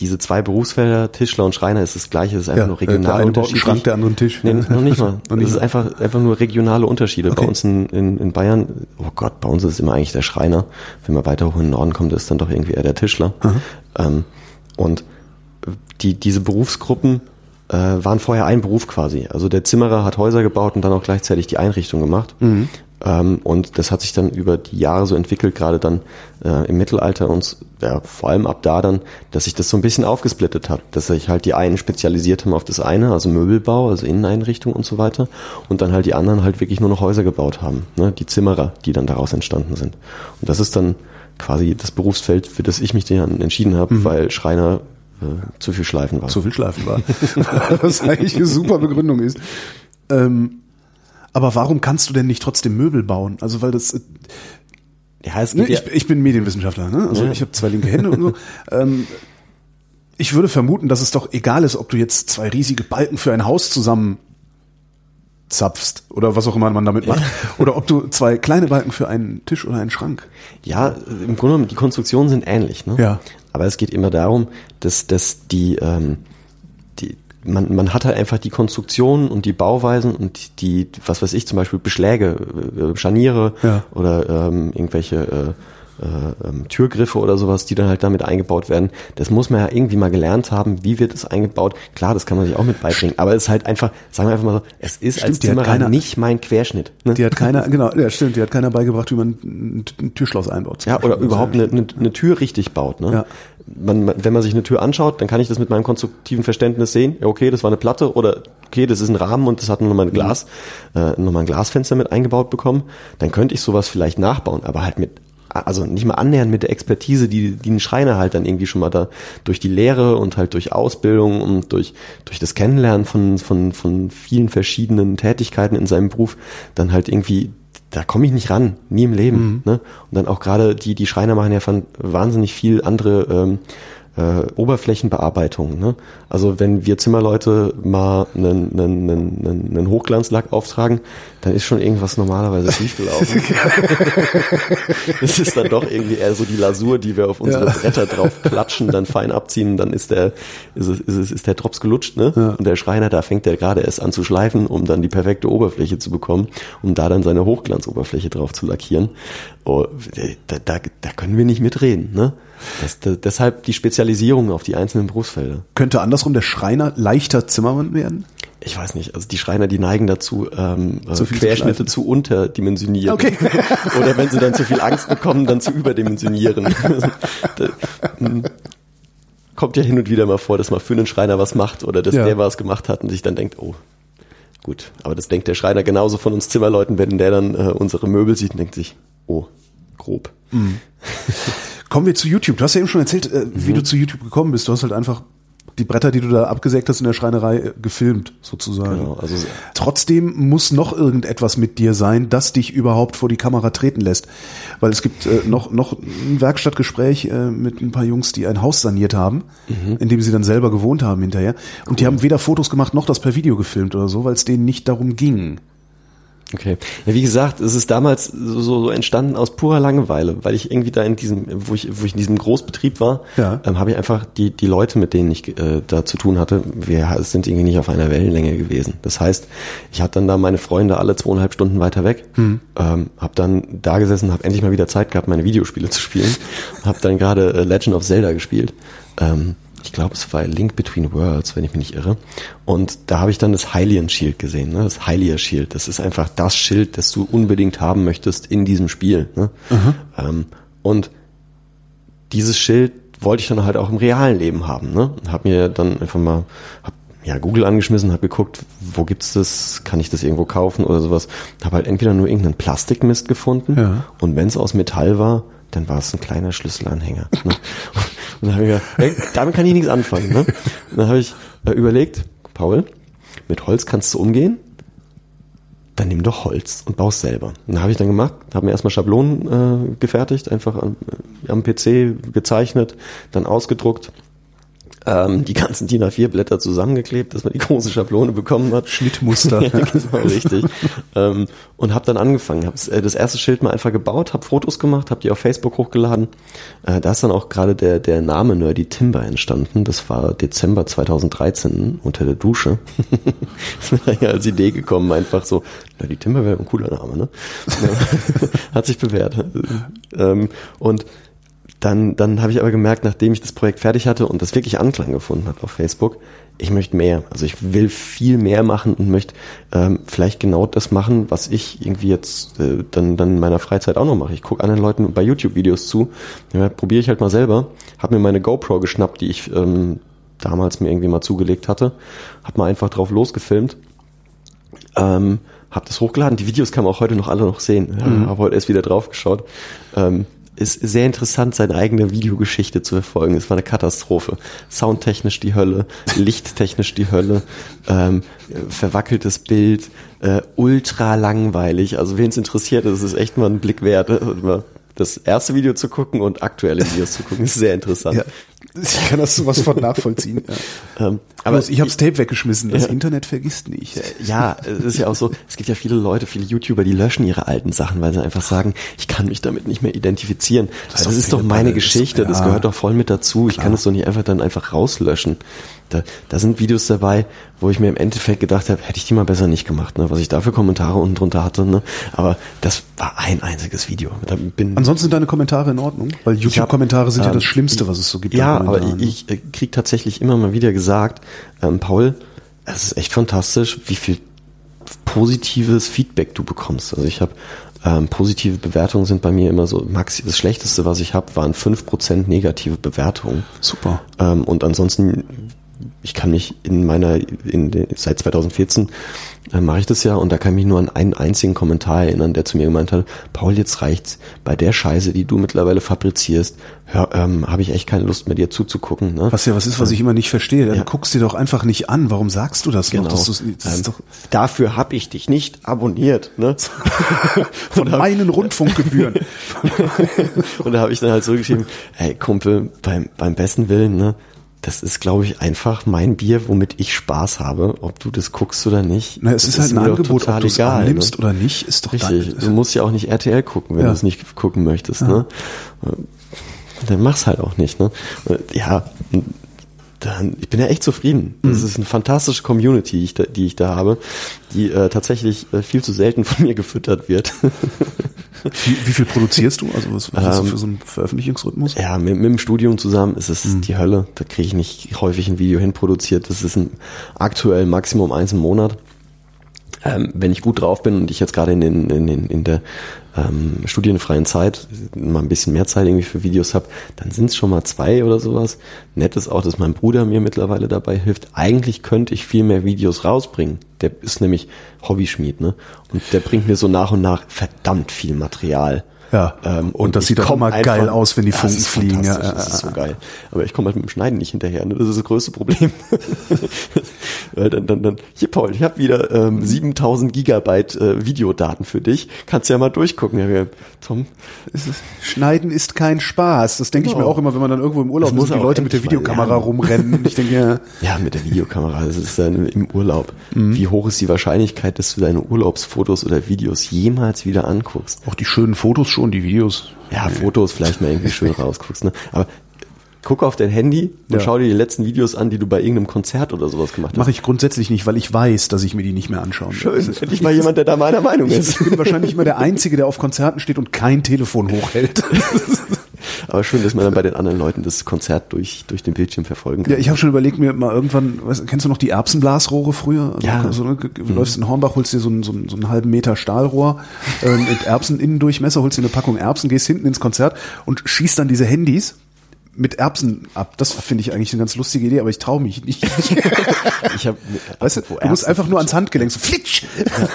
diese zwei Berufsfelder, Tischler und Schreiner, ist das gleiche, es ist einfach Ja, nur der regional eine baut einen. Schrank, der andere einen Tisch. Nee, noch nicht mal. Noch nicht es ist einfach, einfach nur regionale Unterschiede. Bei Okay. uns in, in, in Bayern, oh Gott, bei uns ist es immer eigentlich der Schreiner. Wenn man weiter hoch in den Norden kommt, ist dann doch irgendwie eher der Tischler. Ähm, und die, diese Berufsgruppen äh, waren vorher ein Beruf quasi. Also der Zimmerer hat Häuser gebaut und dann auch gleichzeitig die Einrichtung gemacht. Ähm, und das hat sich dann über die Jahre so entwickelt, gerade dann äh, im Mittelalter und ja, vor allem ab da dann, dass sich das so ein bisschen aufgesplittet hat, dass sich halt die einen spezialisiert haben auf das eine, also Möbelbau, also Inneneinrichtung und so weiter, und dann halt die anderen halt wirklich nur noch Häuser gebaut haben, ne? die Zimmerer, die dann daraus entstanden sind. Und das ist dann quasi das Berufsfeld, für das ich mich dann entschieden habe, weil Schreiner zu viel Schleifen war. zu viel schlafen war. Was eigentlich eine super Begründung ist. Ähm, aber warum kannst du denn nicht trotzdem Möbel bauen? Also weil das, äh, ja, es ne, geht ich, ich bin Medienwissenschaftler, ne? also Ja. ich habe zwei linke Hände und so. Ähm, ich würde vermuten, dass es doch egal ist, ob du jetzt zwei riesige Balken für ein Haus zusammen zapfst oder was auch immer man damit macht, oder ob du zwei kleine Balken für einen Tisch oder einen Schrank. Ja, im Grunde genommen, die Konstruktionen sind ähnlich. Ne? Ja. Aber es geht immer darum, dass, dass die, ähm, die man, man hat halt einfach die Konstruktionen und die Bauweisen und die, was weiß ich, zum Beispiel Beschläge, äh, Scharniere Ja. oder ähm, irgendwelche äh, äh, ähm, Türgriffe oder sowas, die dann halt damit eingebaut werden. Das muss man ja irgendwie mal gelernt haben, wie wird es eingebaut. Klar, das kann man sich auch mit beibringen, aber es ist halt einfach, sagen wir einfach mal so, es ist Stimmt, als Zimmerer keiner- nicht mein Querschnitt. Ne? Die hat keiner, genau, ja stimmt, die hat keiner beigebracht, wie man ein ein Türschloss einbaut. Ja, oder überhaupt eine, eine, eine Tür richtig baut. Ne? Ja. Man, wenn man sich eine Tür anschaut, dann kann ich das mit meinem konstruktiven Verständnis sehen. Ja, okay, das war eine Platte oder okay, das ist ein Rahmen und das hat nochmal ein Glas, äh, nochmal ein Glasfenster mit eingebaut bekommen. Dann könnte ich sowas vielleicht nachbauen, aber halt mit also nicht mal annähernd mit der Expertise, die, die ein Schreiner halt dann irgendwie schon mal da durch die Lehre und halt durch Ausbildung und durch, durch das Kennenlernen von, von, von vielen verschiedenen Tätigkeiten in seinem Beruf dann halt irgendwie da komme ich nicht ran, nie im Leben. Mhm. Ne? Und dann auch gerade die, die Schreiner machen ja von wahnsinnig viel andere ähm, äh, Oberflächenbearbeitung. Ne? Also wenn wir Zimmerleute mal einen, einen, einen, einen Hochglanzlack auftragen, dann ist schon irgendwas normalerweise schiefgelaufen. das ist dann doch irgendwie eher so die Lasur, die wir auf unsere ja. Bretter drauf klatschen, dann fein abziehen, dann ist der ist, es, ist, es, ist der Drops gelutscht, ne? Ja. Und der Schreiner, da fängt der gerade erst an zu schleifen, um dann die perfekte Oberfläche zu bekommen, um da dann seine Hochglanzoberfläche drauf zu lackieren. Oh, da, da, da können wir nicht mitreden, ne? Das, das, deshalb die Spezialisierung auf die einzelnen Berufsfelder. Könnte andersrum der Schreiner leichter Zimmermann werden? Ich weiß nicht, also die Schreiner, die neigen dazu, ähm, zu Querschnitte zu, zu unterdimensionieren. Okay. Oder wenn sie dann zu viel Angst bekommen, dann zu überdimensionieren. Kommt ja hin und wieder mal vor, dass man für einen Schreiner was macht oder dass ja. der was gemacht hat und sich dann denkt, oh, gut. Aber das denkt der Schreiner genauso von uns Zimmerleuten, wenn der dann äh, unsere Möbel sieht und denkt sich, oh, grob. Mhm. Kommen wir zu YouTube. Du hast ja eben schon erzählt, äh, wie mhm. du zu YouTube gekommen bist. Du hast halt einfach die Bretter, die du da abgesägt hast in der Schreinerei, äh, gefilmt, sozusagen. Genau, also Trotzdem muss noch irgendetwas mit dir sein, das dich überhaupt vor die Kamera treten lässt. Weil es gibt äh, noch, noch ein Werkstattgespräch äh, mit ein paar Jungs, die ein Haus saniert haben, mhm. in dem sie dann selber gewohnt haben hinterher. Und cool. die haben weder Fotos gemacht noch das per Video gefilmt oder so, weil es denen nicht darum ging. Okay. Ja, wie gesagt, es ist damals so, so entstanden aus purer Langeweile, weil ich irgendwie da in diesem, wo ich, wo ich in diesem Großbetrieb war, ja. ähm, habe ich einfach die, die Leute, mit denen ich äh, da zu tun hatte, wir sind irgendwie nicht auf einer Wellenlänge gewesen. Das heißt, ich hatte dann da meine Freunde alle zweieinhalb Stunden weiter weg, hm. ähm, habe dann da gesessen, habe endlich mal wieder Zeit gehabt, meine Videospiele zu spielen, habe dann gerade äh, Legend of Zelda gespielt. Ähm, ich glaube, es war Link Between Worlds, wenn ich mich nicht irre. Und da habe ich dann das Hylian Shield gesehen, ne? das Hylia Shield. Das ist einfach das Schild, das du unbedingt haben möchtest in diesem Spiel. Ne? Ähm, und dieses Schild wollte ich dann halt auch im realen Leben haben. Ne? Habe mir dann einfach mal hab, ja, Google angeschmissen, habe geguckt, wo gibt's das, kann ich das irgendwo kaufen oder sowas. Habe halt entweder nur irgendeinen Plastikmist gefunden ja. und wenn es aus Metall war, dann war es ein kleiner Schlüsselanhänger. Ne? Und dann habe ich gedacht, damit kann ich nichts anfangen. Ne? Und dann habe ich äh, überlegt, Paul, mit Holz kannst du umgehen, dann nimm doch Holz und baust selber. Und dann habe ich dann gemacht, habe mir erstmal Schablonen äh, gefertigt, einfach am, am PC gezeichnet, dann ausgedruckt ähm, die ganzen DIN A4-Blätter zusammengeklebt, dass man die große Schablone bekommen hat. Schnittmuster. ja, genau, richtig. ähm, und habe dann angefangen, habe äh, das erste Schild mal einfach gebaut, habe Fotos gemacht, habe die auf Facebook hochgeladen. Äh, da ist dann auch gerade der, der Name Nerdy Timber entstanden. Das war Dezember 2013 unter der Dusche. ist mir ja als Idee gekommen, einfach so, Nerdy Timber wäre ein cooler Name, ne? hat sich bewährt. ähm, und dann, dann habe ich aber gemerkt, nachdem ich das Projekt fertig hatte und das wirklich Anklang gefunden hat auf Facebook, ich möchte mehr. Also ich will viel mehr machen und möchte ähm, vielleicht genau das machen, was ich irgendwie jetzt äh, dann, dann in meiner Freizeit auch noch mache. Ich gucke anderen Leuten bei YouTube-Videos zu, ja, probiere ich halt mal selber, habe mir meine GoPro geschnappt, die ich ähm, damals mir irgendwie mal zugelegt hatte, habe mal einfach drauf losgefilmt, ähm, habe das hochgeladen. Die Videos kann man auch heute noch alle noch sehen. Ja, mhm. Habe heute erst wieder drauf geschaut. Ähm, ist sehr interessant, seine eigene Videogeschichte zu verfolgen. Es war eine Katastrophe. Soundtechnisch die Hölle, lichttechnisch die Hölle, ähm, verwackeltes Bild, äh, ultra langweilig. Also wen es interessiert, das ist echt mal ein Blick wert. Das erste Video zu gucken und aktuelle Videos zu gucken, ist sehr interessant. Ja, ich kann das sowas von nachvollziehen. Ja. Ähm, aber ich, ich habe das Tape weggeschmissen. Das ja. Internet vergisst nicht. Ja, es ist ja auch so. Es gibt ja viele Leute, viele YouTuber, die löschen ihre alten Sachen, weil sie einfach sagen, ich kann mich damit nicht mehr identifizieren. Das, das ist doch meine Geschichte. Das gehört doch voll mit dazu. Ich kann es doch nicht einfach dann einfach rauslöschen. Da, da sind Videos dabei, wo ich mir im Endeffekt gedacht habe, hätte ich die mal besser nicht gemacht, ne? was ich da für Kommentare unten drunter hatte. Ne? Aber das war ein einziges Video. Da bin Ansonsten sind deine Kommentare in Ordnung, weil YouTube-Kommentare sind ähm, ja das Schlimmste, was es so gibt. Ja, aber ich, ich kriege tatsächlich immer mal wieder gesagt, ähm, Paul, es ist echt fantastisch, wie viel positives Feedback du bekommst. Also ich habe ähm, positive Bewertungen sind bei mir immer so, maxi das Schlechteste, was ich habe, waren fünf Prozent negative Bewertungen. Super. Ähm, und ansonsten ich kann mich in meiner, in seit 2014 äh, mache ich das ja und da kann ich mich nur an einen einzigen Kommentar erinnern, der zu mir gemeint hat, Paul, jetzt reicht's. Bei der Scheiße, die du mittlerweile fabrizierst, ähm, habe ich echt keine Lust mehr dir zuzugucken. Ne? Was ja was ist, was ich immer nicht verstehe. Dann ja. guckst dir doch einfach nicht an. Warum sagst du das genau. noch? Das, das ähm, doch dafür habe ich dich nicht abonniert. Ne? Von meinen Rundfunkgebühren. und da habe ich dann halt so geschrieben, hey Kumpel, beim, beim besten Willen, ne? Das ist, glaube ich, einfach mein Bier, womit ich Spaß habe. Ob du das guckst oder nicht. Na, es ist halt ein Angebot, ob du es annimmst ne? oder nicht, ist doch Richtig. Du musst ja auch nicht RTL gucken, wenn ja. du es nicht gucken möchtest. Ja. Ne? Dann mach's halt auch nicht. Ne? Ja, dann, ich bin ja echt zufrieden. Das mhm. ist eine fantastische Community, die ich da, die ich da habe, die äh, tatsächlich äh, viel zu selten von mir gefüttert wird. wie, wie, viel produzierst du? Also was, was ähm, hast du für so einen Veröffentlichungsrhythmus? Ja, mit, mit dem Studium zusammen ist es mhm. die Hölle. Da kriege ich nicht häufig ein Video hinproduziert. Das ist ein aktuell Maximum eins im Monat. Ähm, wenn ich gut drauf bin und ich jetzt gerade in, den, in, den, in der ähm, studienfreien Zeit mal ein bisschen mehr Zeit irgendwie für Videos habe, dann sind es schon mal zwei oder sowas. Nett ist auch, dass mein Bruder mir mittlerweile dabei hilft. Eigentlich könnte ich viel mehr Videos rausbringen. Der ist nämlich Hobbyschmied, ne? Und der bringt mir so nach und nach verdammt viel Material. Ja. Ähm, und, und das sieht auch immer einfach, geil aus, wenn die Funken fliegen. Ja, das ist so geil. Aber ich komme halt mit dem Schneiden nicht hinterher. Ne? Das ist das größte Problem. dann, dann, dann, hier Paul, ich habe wieder ähm, 7000 Gigabyte äh, Videodaten für dich. Kannst ja mal durchgucken. Ja, Tom. Ist, Schneiden ist kein Spaß. Das denke genau. ich mir auch immer, wenn man dann irgendwo im Urlaub und die Leute mit der Videokamera ja. rumrennen. Ich denke ja. Ja, mit der Videokamera. Das ist dann im Urlaub. Mhm. Wie hoch ist die Wahrscheinlichkeit, dass du deine Urlaubsfotos oder Videos jemals wieder anguckst? Auch die schönen Fotos schon schon, die Videos. Ja, Fotos vielleicht mal irgendwie schön rausguckst, ne? Aber guck auf dein Handy und ja. schau dir die letzten Videos an, die du bei irgendeinem Konzert oder sowas gemacht hast. Mache ich grundsätzlich nicht, weil ich weiß, dass ich mir die nicht mehr anschauen will. Schön, endlich mal jemand, der da meiner Meinung ist. Ich bin wahrscheinlich immer der Einzige, der auf Konzerten steht und kein Telefon hochhält. Aber schön, dass man dann bei den anderen Leuten das Konzert durch, durch den Bildschirm verfolgen kann. Ja, ich habe schon überlegt, mir mal irgendwann, weißt, kennst du noch die Erbsenblasrohre früher? Also, ja. Also, du mhm. läufst in Hornbach, holst dir so einen, so einen, so einen halben Meter Stahlrohr äh, mit Erbseninnendurchmesser, holst dir eine Packung Erbsen, gehst hinten ins Konzert und schießt dann diese Handys mit Erbsen ab. Das finde ich eigentlich eine ganz lustige Idee, aber ich traue mich nicht. ich hab, weißt du, du musst einfach nur ans Handgelenk so flitsch.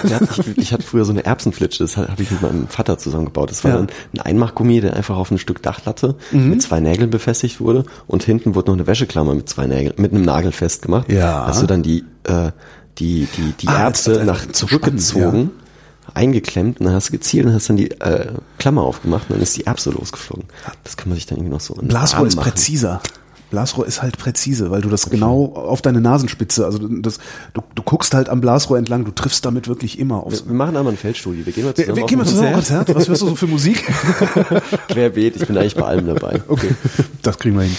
Ja, ich, ich, hatte früher so eine Erbsenflitsche, das habe ich mit meinem Vater zusammengebaut. Das war ja. dann ein Einmachgummi, der einfach auf ein Stück Dachlatte mhm. mit zwei Nägeln befestigt wurde und hinten wurde noch eine Wäscheklammer mit zwei Nägeln, mit einem Nagel festgemacht. Ja. Hast du dann die äh, die die die ah, Erbse nach zurückgezogen. Ja eingeklemmt und dann hast du gezielt und hast dann die äh, Klammer aufgemacht und dann ist die Erbse losgeflogen. Das kann man sich dann irgendwie noch so Blasrohr ist präziser. Blasrohr ist halt präzise, weil du das okay. genau auf deine Nasenspitze, also das, du, du guckst halt am Blasrohr entlang, du triffst damit wirklich immer aufs. Wir, wir machen einmal eine Feldstudie, wir gehen mal zusammen wir, wir gehen mal zusammen Konzert. Konzert. Was hörst du so für Musik? Querbeet, ich bin eigentlich bei allem dabei. Okay, das kriegen wir hin.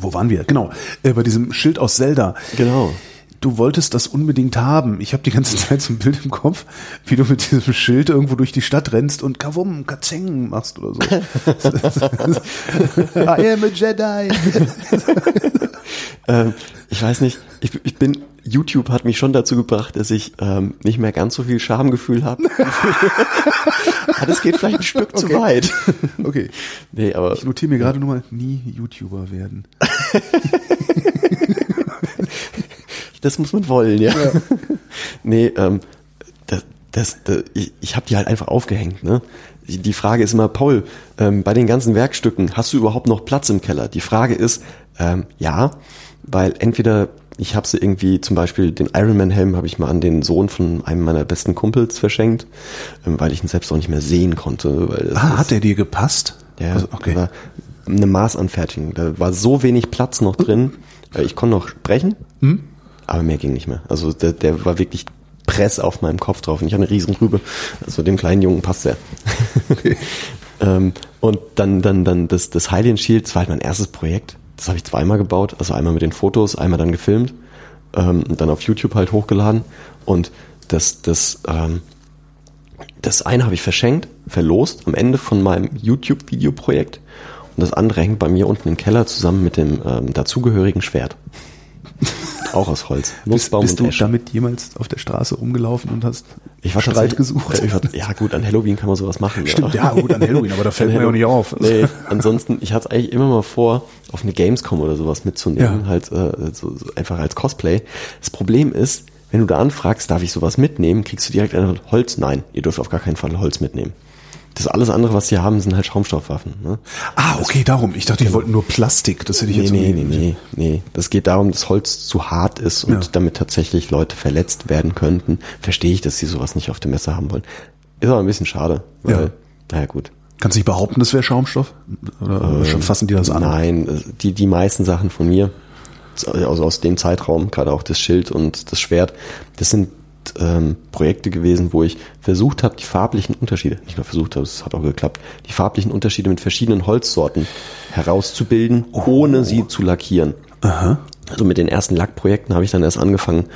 Wo waren wir? Genau, äh, bei diesem Schild aus Zelda. Genau du wolltest das unbedingt haben. Ich habe die ganze Zeit so ein Bild im Kopf, wie du mit diesem Schild irgendwo durch die Stadt rennst und Kavum, Kazeng machst oder so. I am a Jedi. ähm, ich weiß nicht, ich, ich bin, YouTube hat mich schon dazu gebracht, dass ich ähm, nicht mehr ganz so viel Schamgefühl habe. ah, das geht vielleicht ein Stück okay. zu weit. Okay. Nee, aber. Ich notiere mir gerade nur mal, nie YouTuber werden. Das muss man wollen, ja. ja. nee, ähm, das, das, das, ich, ich habe die halt einfach aufgehängt, ne? Die Frage ist immer, Paul, ähm, bei den ganzen Werkstücken, hast du überhaupt noch Platz im Keller? Die Frage ist, ähm, ja, weil entweder ich habe sie irgendwie, zum Beispiel den Ironman-Helm habe ich mal an den Sohn von einem meiner besten Kumpels verschenkt, ähm, weil ich ihn selbst auch nicht mehr sehen konnte. Weil ah, hat der dir gepasst? Ja, also, okay. war eine Maßanfertigung. Da war so wenig Platz noch drin. Äh, ich konnte noch sprechen. Hm? Aber mehr ging nicht mehr. Also der, der war wirklich Press auf meinem Kopf drauf und ich habe eine riesen Rübe. Also dem kleinen Jungen passt der. Okay. ähm, und dann, dann, dann das, das Hylian Shield, das war halt mein erstes Projekt. Das habe ich zweimal gebaut. Also einmal mit den Fotos, einmal dann gefilmt. Ähm, und dann auf YouTube halt hochgeladen. Und das, das, ähm, das eine habe ich verschenkt, verlost am Ende von meinem YouTube-Videoprojekt. Und das andere hängt bei mir unten im Keller zusammen mit dem ähm, dazugehörigen Schwert. Auch aus Holz. Bist, Nussbaum bist du und Esche. damit jemals auf der Straße rumgelaufen und hast Ich war Streit gesucht? Äh, Ich war, ja gut, an Halloween kann man sowas machen. Stimmt, ja, gut, an Halloween, aber da fällt mir ja auch nicht auf. Nee, ansonsten, ich hatte es eigentlich immer mal vor, auf eine Gamescom oder sowas mitzunehmen, Ja. halt äh, so, so einfach als Cosplay. Das Problem ist, wenn du da anfragst, darf ich sowas mitnehmen, kriegst du direkt eine Holz. Nein, ihr dürft auf gar keinen Fall Holz mitnehmen. Das alles andere, was sie haben, sind halt Schaumstoffwaffen. Ne? Ah, okay, darum. Ich dachte, die wollten nur Plastik. Das hätte ich Nee, jetzt nee, nee, nee, nee. Das geht darum, dass Holz zu hart ist und Ja. damit tatsächlich Leute verletzt werden könnten. Verstehe ich, dass sie sowas nicht auf dem Messer haben wollen. Ist aber ein bisschen schade, weil, Ja. naja gut. Kannst du nicht behaupten, das wäre Schaumstoff? Oder schon fassen die das an? Nein, äh, die, die meisten Sachen von mir, also aus dem Zeitraum, gerade auch das Schild und das Schwert, das sind ähm, Projekte gewesen, wo ich versucht habe, die farblichen Unterschiede, nicht nur versucht habe, es hat auch geklappt, die farblichen Unterschiede mit verschiedenen Holzsorten herauszubilden, ohne sie zu lackieren. Aha. Also mit den ersten Lackprojekten habe ich dann erst angefangen.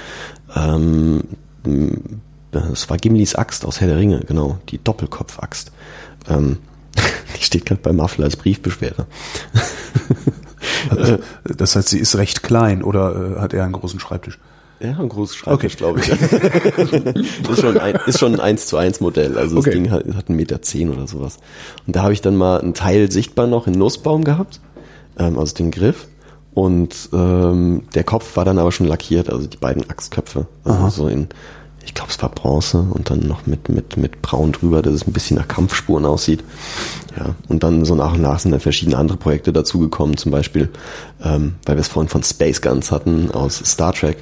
Ähm, das war Gimlis Axt aus Herr der Ringe, genau, die Doppelkopfaxt. Ähm, die steht gerade bei Muffler als Briefbeschwerde. Das heißt, sie ist recht klein oder äh, hat er einen großen Schreibtisch? Ja, ein großes Schreibtisch, Okay. glaube ich. ist, schon ein, ist schon ein 1 zu 1 Modell. Also Okay. das Ding hat, hat einen Meter zehn oder sowas. Und da habe ich dann mal einen Teil sichtbar noch in Nussbaum gehabt, ähm, also den Griff. Und ähm, der Kopf war dann aber schon lackiert, also die beiden Axtköpfe. Also so in, ich glaube, es war Bronze und dann noch mit, mit, mit Braun drüber, dass es ein bisschen nach Kampfspuren aussieht. Ja, und dann so nach und nach sind dann verschiedene andere Projekte dazugekommen, zum Beispiel, ähm, weil wir es vorhin von Space Guns hatten aus Star Trek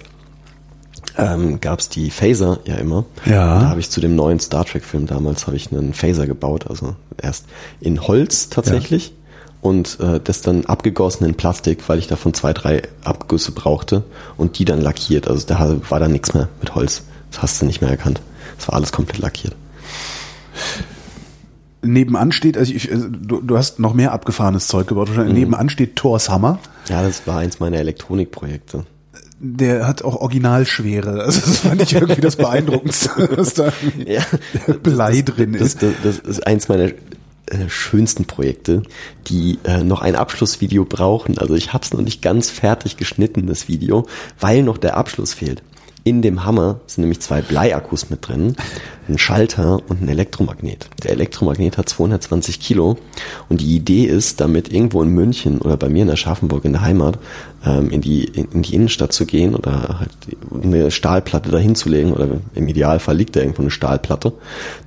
ähm, gab es die Phaser ja immer. Ja. Da habe ich zu dem neuen Star Trek Film damals habe ich einen Phaser gebaut, also erst in Holz tatsächlich und äh, das dann abgegossen in Plastik, weil ich davon zwei, drei Abgüsse brauchte und die dann lackiert. Also da war dann nichts mehr mit Holz. Das hast du nicht mehr erkannt. Das war alles komplett lackiert. Nebenan steht, also ich, äh, du, du hast noch mehr abgefahrenes Zeug gebaut. Wahrscheinlich. Nebenan steht Thors Hammer. Ja, das war eins meiner Elektronikprojekte. Der hat auch Originalschwere. Also das fand ich irgendwie das Beeindruckendste, dass da Ja. Blei drin Das, ist. das, das ist eins meiner äh, schönsten Projekte, die äh, noch ein Abschlussvideo brauchen. Also ich habe es noch nicht ganz fertig geschnitten, das Video, weil noch der Abschluss fehlt. In dem Hammer sind nämlich zwei Bleiakkus mit drin, ein Schalter und ein Elektromagnet. Der Elektromagnet hat 220 Kilo und die Idee ist, damit irgendwo in München oder bei mir in Aschaffenburg in der Heimat ähm, in, die, in, die Innenstadt zu gehen oder halt eine Stahlplatte dahin zu legen oder im Idealfall liegt da irgendwo eine Stahlplatte,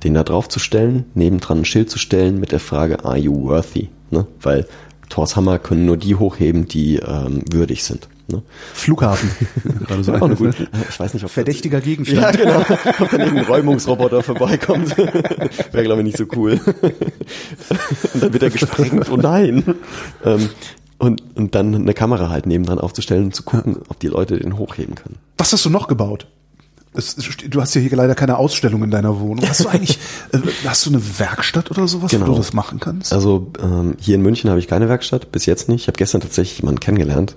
den da drauf zu stellen, nebendran ein Schild zu stellen mit der Frage, are you worthy? Ne? Weil Thors Hammer können nur die hochheben, die ähm, würdig sind. Ne? Flughafen. Gerade so. Auch gute, ich weiß nicht, ob Verdächtiger Ja, Gegenstand. genau. Ob dann irgendein Räumungsroboter vorbeikommt. Wäre, glaube ich, nicht so cool. Und dann wird er gesprengt. Oh nein. Ähm, und, und dann eine Kamera halt nebendran aufzustellen und zu gucken, ob die Leute den hochheben können. Was hast du noch gebaut? Es, du hast ja hier leider keine Ausstellung in deiner Wohnung. Hast du eigentlich, äh, hast du eine Werkstatt oder sowas, wo Genau. du das machen kannst? Also ähm, hier in München habe ich keine Werkstatt, bis jetzt nicht. Ich habe gestern tatsächlich jemanden kennengelernt.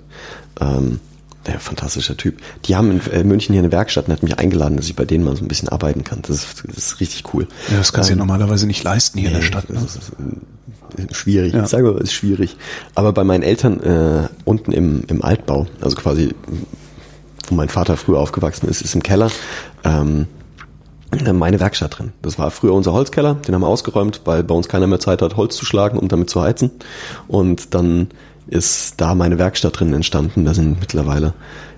Ähm, der fantastischer Typ. Die haben in äh, München hier eine Werkstatt und hat mich eingeladen, dass ich bei denen mal so ein bisschen arbeiten kann. Das ist, das ist richtig cool. ja, das kannst du Ähm, ja normalerweise nicht leisten hier in der Stadt. Ne? Das ist äh, schwierig. Ja. Ich sage mal, es ist schwierig. Aber bei meinen Eltern äh, unten im, im Altbau, also quasi, wo mein Vater früher aufgewachsen ist, ist im Keller ähm, meine Werkstatt drin. Das war früher unser Holzkeller, den haben wir ausgeräumt, weil bei uns keiner mehr Zeit hat, Holz zu schlagen und damit zu heizen. Und dann ist da meine Werkstatt drin entstanden. Da sind mittlerweile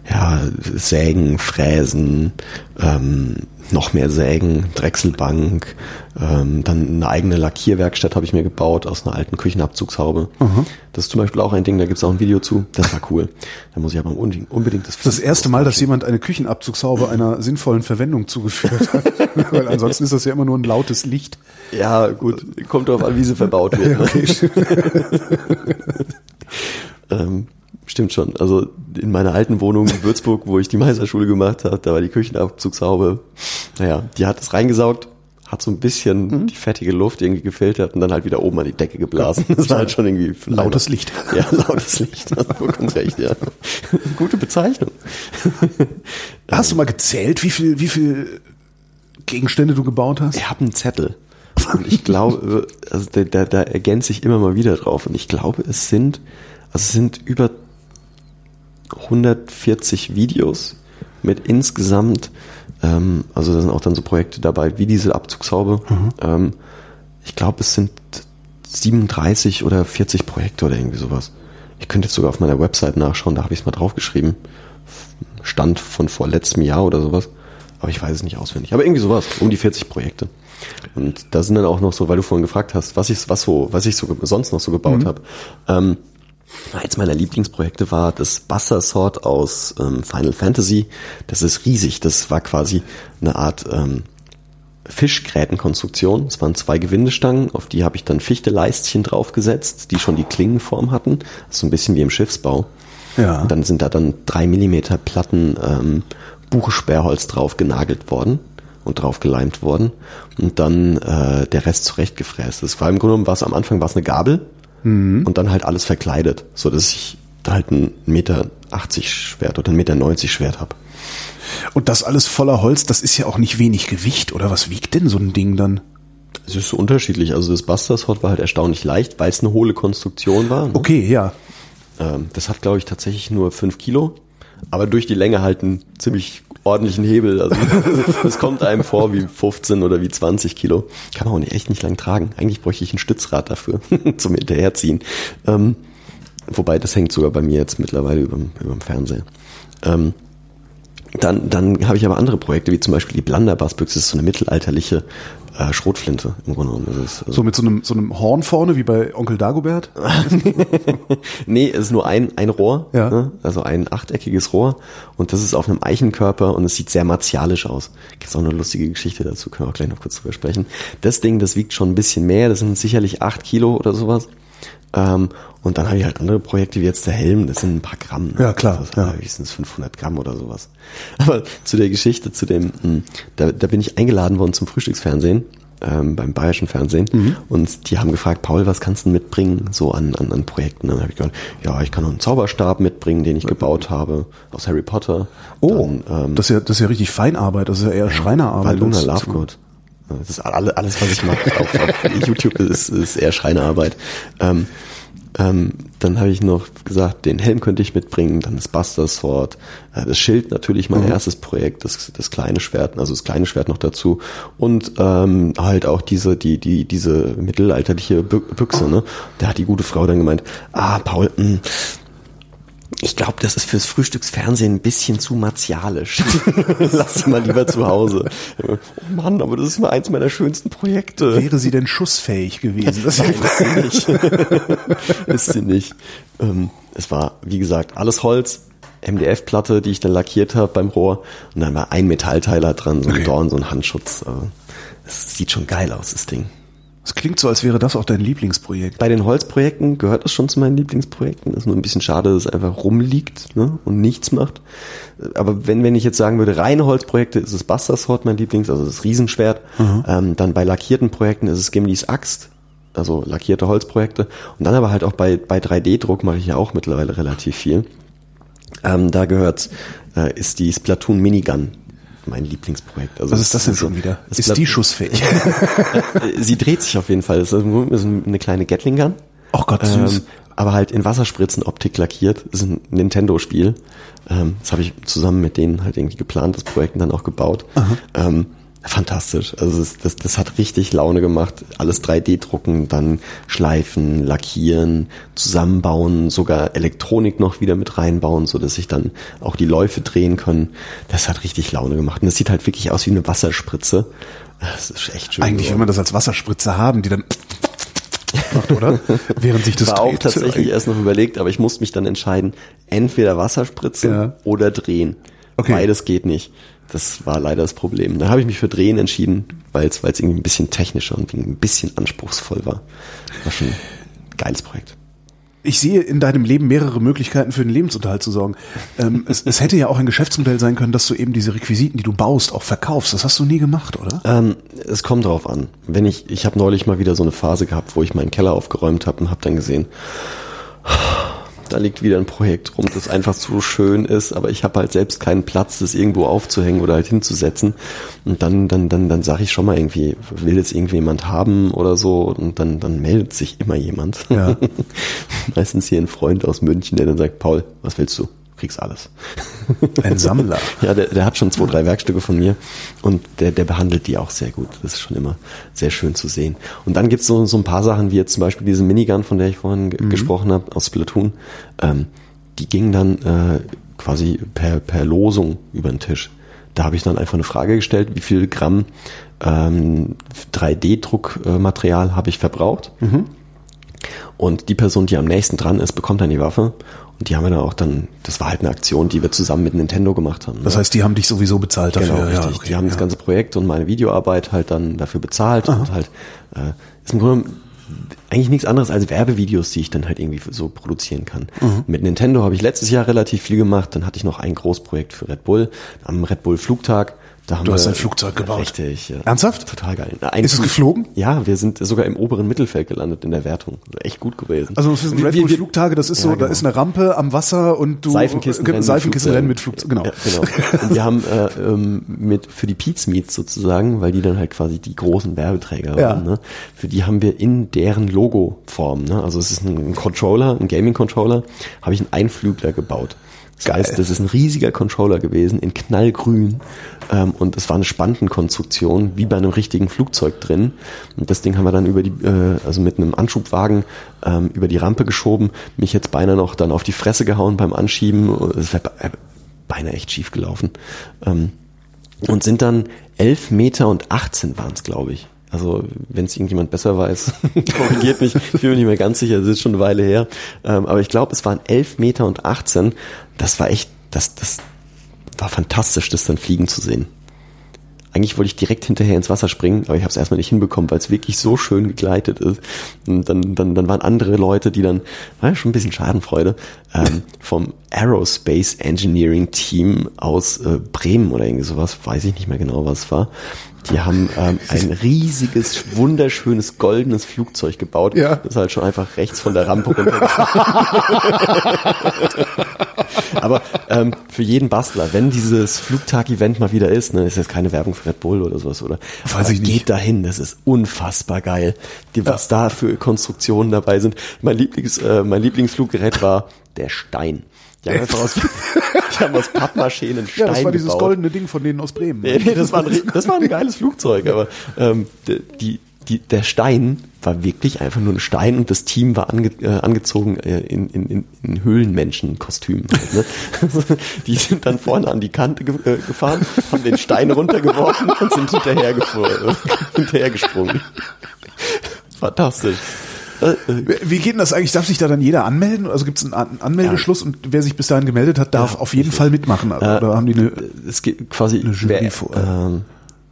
ja Sägen, Fräsen, ähm, noch mehr Sägen, Drechselbank, ähm, dann eine eigene Lackierwerkstatt habe ich mir gebaut aus einer alten Küchenabzugshaube. Das ist zum Beispiel auch ein Ding, da gibt's auch ein Video zu. Das war cool. Da muss ich aber unbedingt, unbedingt das Das ist das erste Mal, dass jemand eine Küchenabzugshaube einer sinnvollen Verwendung zugeführt hat. Weil ansonsten ist das ja immer nur ein lautes Licht. Ja, gut, kommt drauf an, wie sie verbaut wird. Ne? ähm, stimmt schon. Also in meiner alten Wohnung in Würzburg, wo ich die Meisterschule gemacht habe, da war die Küchenabzugshaube, naja, die hat es reingesaugt, hat so ein bisschen die fettige Luft irgendwie gefiltert und dann halt wieder oben an die Decke geblasen. Das war halt schon irgendwie Lautes Licht. Ja, lautes Licht. Hast du vollkommen recht, ja. Gute Bezeichnung. Hast du mal gezählt, wie viel, wie viel Gegenstände du gebaut hast? Ich habe einen Zettel. Und ich glaube, also da, da, da ergänze ich immer mal wieder drauf. Und ich glaube, es sind, also es sind über 140 Videos mit insgesamt, ähm, also da sind auch dann so Projekte dabei wie diese Abzugshaube. Ähm, ich glaube, es sind 37 oder 40 Projekte oder irgendwie sowas. Ich könnte jetzt sogar auf meiner Website nachschauen, da habe ich es mal draufgeschrieben. Stand von vor letztem Jahr oder sowas. Aber ich weiß es nicht auswendig. Aber irgendwie sowas, um die 40 Projekte. Und da sind dann auch noch so, weil du vorhin gefragt hast, was ich, was so, was ich so sonst noch so gebaut habe. Ähm, eins meiner Lieblingsprojekte war das Buster Sword aus ähm, Final Fantasy. Das ist riesig. Das war quasi eine Art ähm, Fischgrätenkonstruktion. Es waren zwei Gewindestangen, auf die habe ich dann Fichteleistchen draufgesetzt, die schon die Klingenform hatten. Das ist so ein bisschen wie im Schiffsbau. Ja. Und dann sind da dann drei Millimeter Platten ähm, Buchsperrholz drauf genagelt worden und drauf geleimt worden und dann äh, der Rest zurechtgefräst. Das war im Grunde genommen war es am Anfang war es eine Gabel und dann halt alles verkleidet, so dass ich da halt ein Meter 80 Schwert oder ein Meter 90 Schwert habe. Und das alles voller Holz, das ist ja auch nicht wenig Gewicht, oder was wiegt denn so ein Ding dann? Es ist so unterschiedlich. Also das Buster Sword war halt erstaunlich leicht, weil es eine hohle Konstruktion war. ne? Okay, ja. Ähm, das hat, glaube ich, tatsächlich nur 5 Kilo, aber durch die Länge halt einen ziemlich ordentlichen Hebel. Also es kommt einem vor wie 15 oder wie 20 Kilo. Kann man auch nicht, echt nicht lang tragen. Eigentlich bräuchte ich ein Stützrad dafür zum Hinterherziehen. Ähm, wobei, das hängt sogar bei mir jetzt mittlerweile überm, überm Fernseher. Ähm, dann, dann habe ich aber andere Projekte, wie zum Beispiel die Blunderbuss-Büchse, das ist so eine mittelalterliche äh, Schrotflinte im Grunde genommen. Ist, also So mit so einem, so einem Horn vorne, wie bei Onkel Dagobert. Nee, es ist nur ein, ein Rohr, Ja. ne? also ein achteckiges Rohr und das ist auf einem Eichenkörper und es sieht sehr martialisch aus. Gibt's auch eine lustige Geschichte dazu, können wir auch gleich noch kurz drüber sprechen. Das Ding, das wiegt schon ein bisschen mehr, das sind sicherlich acht Kilo oder sowas. Ähm, und dann habe ich halt andere Projekte wie jetzt der Helm, das sind ein paar Gramm. Ne? Ja, klar, Das, ja. ja. sind 500 Gramm oder sowas. Aber zu der Geschichte, zu dem, mh, da, da bin ich eingeladen worden zum Frühstücksfernsehen ähm, beim bayerischen Fernsehen Mhm. und die haben gefragt, Paul, was kannst du denn mitbringen so an, an, an Projekten? Dann habe ich gesagt, ja, ich kann noch einen Zauberstab mitbringen, den ich gebaut habe aus Harry Potter. Oh, Dann, ähm, das ist ja, das ist ja richtig Feinarbeit, das ist ja eher Schreinerarbeit. Baluna als- Lovegood. Das ist alle, alles, was ich mache auf, auf YouTube, ist, ist eher Schreinerarbeit. Ähm, ähm, dann habe ich noch gesagt, den Helm könnte ich mitbringen, dann das Buster Sword, äh, das Schild natürlich mein erstes Projekt, das, das kleine Schwert, also das kleine Schwert noch dazu und ähm, halt auch diese die die diese mittelalterliche Bü- Büchse. Ne? Da hat die gute Frau dann gemeint, ah Paul, mh, ich glaube, das ist fürs Frühstücksfernsehen ein bisschen zu martialisch. Lass sie mal lieber zu Hause. Oh Mann, aber das ist mal eins meiner schönsten Projekte. Wäre sie denn schussfähig gewesen? Das ist sie nicht. ist sie nicht. Ähm, es war, wie gesagt, alles Holz, MDF-Platte, die ich dann lackiert habe beim Rohr. Und dann war ein Metallteiler dran, so ein Dorn, so ein Handschutz. Es sieht schon geil aus, das Ding. Es klingt so, als wäre das auch dein Lieblingsprojekt. Bei den Holzprojekten gehört das schon zu meinen Lieblingsprojekten. Ist nur ein bisschen schade, dass es einfach rumliegt ne, und nichts macht. Aber wenn, wenn ich jetzt sagen würde, reine Holzprojekte, ist es Buster Sword mein Lieblings, also das Riesenschwert. Ähm, dann bei lackierten Projekten ist es Gimlis Axt, also lackierte Holzprojekte. Und dann aber halt auch bei, bei 3D-Druck mache ich ja auch mittlerweile relativ viel. Ähm, da gehört, äh, ist die Splatoon Minigun mein Lieblingsprojekt. Also Was ist das denn schon wieder? Ist Splat- die schussfähig? Äh, Sie dreht sich auf jeden Fall. Das ist ist eine kleine Gatling Gun. Ach Gott, süß. Ähm, aber halt in Wasserspritzenoptik lackiert. Das ist ein Nintendo-Spiel. Ähm, das habe ich zusammen mit denen halt irgendwie geplant, das Projekt und dann auch gebaut. Ähm, fantastisch. Also das, das, das hat richtig Laune gemacht. Alles 3D-drucken, dann schleifen, lackieren, zusammenbauen, sogar Elektronik noch wieder mit reinbauen, so dass sich dann auch die Läufe drehen können. Das hat richtig Laune gemacht. Und das sieht halt wirklich aus wie eine Wasserspritze. Das ist echt schön. Eigentlich will geworden. man das als Wasserspritze haben, die dann macht, oder? Während sich das war auch dreht. tatsächlich erst noch überlegt, aber ich musste mich dann entscheiden, entweder Wasserspritze Ja. oder drehen. Okay. Beides geht nicht. Das war leider das Problem. Dann habe ich mich für Drehen entschieden, weil es weil es irgendwie ein bisschen technischer und ein bisschen anspruchsvoll war. War schon ein geiles Projekt. Ich sehe in deinem Leben mehrere Möglichkeiten für den Lebensunterhalt zu sorgen. Ähm, es, es hätte ja auch ein Geschäftsmodell sein können, dass du eben diese Requisiten, die du baust, auch verkaufst. Das hast du nie gemacht, oder? Ähm, es kommt drauf an. Wenn ich, ich habe neulich mal wieder so eine Phase gehabt, wo ich meinen Keller aufgeräumt habe und habe dann gesehen, da liegt wieder ein Projekt rum, das einfach zu schön ist, aber ich habe halt selbst keinen Platz, das irgendwo aufzuhängen oder halt hinzusetzen. Und dann, dann, dann, dann sage ich schon mal irgendwie, will jetzt irgendjemand haben oder so, und dann, dann meldet sich immer jemand. Ja. Meistens hier ein Freund aus München, der dann sagt, Paul, was willst du? Kriegst alles. Ein Sammler. ja, der, der hat schon zwei, drei Werkstücke von mir und der, der behandelt die auch sehr gut. Das ist schon immer sehr schön zu sehen. Und dann gibt's so, so ein paar Sachen, wie jetzt zum Beispiel diese Minigun, von der ich vorhin ge gesprochen habe, aus Splatoon. Ähm, die ging dann äh, quasi per, per Losung über den Tisch. Da habe ich dann einfach eine Frage gestellt, wie viel Gramm ähm, 3D-Druckmaterial habe ich verbraucht. Und die Person, die am nächsten dran ist, bekommt dann die Waffe. Und die haben wir dann auch dann, das war halt eine Aktion, die wir zusammen mit Nintendo gemacht haben. Das ne? heißt, die haben dich sowieso bezahlt dafür. Genau, ja, richtig. okay, die haben das ja. ganze Projekt und meine Videoarbeit halt dann dafür bezahlt und halt äh, ist im Grunde eigentlich nichts anderes als Werbevideos, die ich dann halt irgendwie so produzieren kann. Mhm. Mit Nintendo habe ich letztes Jahr relativ viel gemacht. Dann hatte ich noch ein Großprojekt für Red Bull am Red Bull Flugtag. Da haben Du hast wir- ein Flugzeug gebaut. Richtig. Ja. Ernsthaft? Total geil. Ein Ist es geflogen? Ja, wir sind sogar im oberen Mittelfeld gelandet in der Wertung. Echt gut gewesen. Also für Red Bull Flugtage, das ist Ja, so, da genau. ist eine Rampe am Wasser und du Seifenkistenrennen, Äh, Seifenkistenrennen mit Flugzeug, genau. Ja, genau. Und wir haben äh, ähm, mit für die Pete's Meets sozusagen, weil die dann halt quasi die großen Werbeträger Ja. waren, ne? für die haben wir in deren Logo-Form, ne? also es ist ein, ein Controller, ein Gaming-Controller, habe ich einen Einflügler gebaut. Heißt, das ist ein riesiger Controller gewesen in knallgrün ähm, und es war eine Spantenkonstruktion wie bei einem richtigen Flugzeug drin. Und das Ding haben wir dann über die, äh, also mit einem Anschubwagen ähm, über die Rampe geschoben, mich jetzt beinahe noch dann auf die Fresse gehauen beim Anschieben. Es wäre be- beinahe echt schief gelaufen. Ähm, und sind dann 11 Meter und 18 waren es, glaube ich. Also, wenn es irgendjemand besser weiß, korrigiert mich. Ich bin mir nicht mehr ganz sicher, das ist schon eine Weile her. Ähm, aber ich glaube, es waren 11 Meter und 18. Das war echt, das, das war fantastisch, das dann fliegen zu sehen. Eigentlich wollte ich direkt hinterher ins Wasser springen, aber ich habe es erstmal nicht hinbekommen, weil es wirklich so schön gegleitet ist. Und dann, dann, dann waren andere Leute, die dann, war ja schon ein bisschen Schadenfreude, ähm, vom Aerospace Engineering Team aus äh, Bremen oder irgendwie sowas, weiß ich nicht mehr genau, was es war. Die haben ähm, ein riesiges, wunderschönes, goldenes Flugzeug gebaut. Ja. Das ist halt schon einfach rechts von der Rampe runtergefallen. Aber ähm, für jeden Bastler, wenn dieses Flugtag-Event mal wieder ist, ne, ist jetzt keine Werbung für Red Bull oder sowas, oder? Weiß ich nicht. Geht dahin, das ist unfassbar geil. Die, was da für Konstruktionen dabei sind. Mein Lieblings, äh, mein Lieblingsfluggerät war der Stein. Die haben einfach aus, die haben aus Pappmaché einen Stein Ja, das war dieses gebaut. goldene Ding von denen aus Bremen. Nee, nee, das war ein, das war ein geiles Flugzeug, aber ähm, die, die, der Stein war wirklich einfach nur ein Stein und das Team war ange, äh, angezogen äh, in, in, in, Höhlenmenschenkostümen. Halt, ne? Die sind dann vorne an die Kante ge äh, gefahren, haben den Stein runtergeworfen und sind hinterher, gefahren, hinterher gesprungen. Fantastisch. Äh, äh, Wie geht denn das eigentlich? Darf sich da dann jeder anmelden? Also gibt es einen An Anmeldeschluss und wer sich bis dahin gemeldet hat, darf Ja, auf jeden Fall mitmachen? Oder haben die eine, es gibt quasi Eine Jury wer, vor. ähm,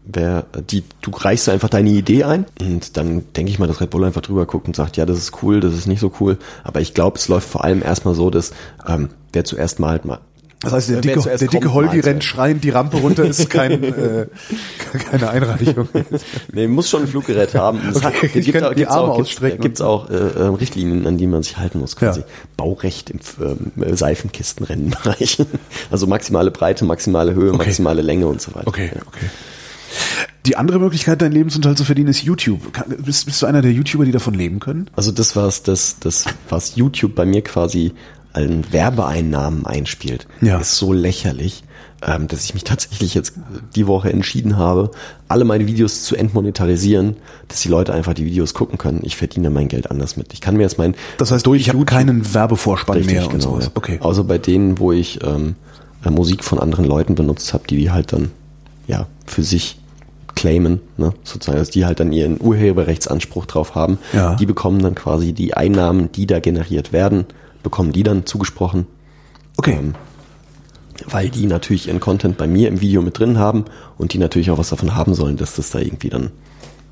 wer die du reichst einfach deine Idee ein und dann denke ich mal, dass Red Bull einfach drüber guckt und sagt, ja, das ist cool, das ist nicht so cool, aber ich glaube, es läuft vor allem erstmal so, dass ähm, wer zuerst mal halt mal das heißt, der dicke, der dicke Holgi rennt schreiend die Rampe runter, ist kein, äh, keine Einreichung. Nee, muss schon ein Fluggerät haben. Es Okay, gibt könnte auch, die gibt's Arme auch, gibt's, ausstrecken. gibt's auch äh, äh, Richtlinien, an die man sich halten muss, quasi. Ja. Baurecht im ähm, Seifenkistenrennenbereich. Also maximale Breite, maximale Höhe, Okay. maximale Länge und so weiter. Okay, Ja. okay. Die andere Möglichkeit, deinen Lebensunterhalt zu verdienen, ist YouTube. Bist, bist du einer der YouTuber, die davon leben können? Also das war's, das, das, was YouTube bei mir quasi an Werbeeinnahmen einspielt, Ja. ist so lächerlich, ähm, dass ich mich tatsächlich jetzt die Woche entschieden habe, alle meine Videos zu entmonetarisieren, dass die Leute einfach die Videos gucken können. Ich verdiene mein Geld anders mit. Ich kann mir jetzt mein Das heißt, ich habe keinen Werbevorspann Richtig, mehr und genau, sowas. ja. Okay. Außer bei denen, wo ich ähm, äh, Musik von anderen Leuten benutzt habe, die die halt dann ja für sich claimen, ne? sozusagen, dass die halt dann ihren Urheberrechtsanspruch drauf haben. Ja. Die bekommen dann quasi die Einnahmen, die da generiert werden, bekommen die dann zugesprochen, Okay. ähm, weil die natürlich ihren Content bei mir im Video mit drin haben und die natürlich auch was davon haben sollen, dass das da irgendwie dann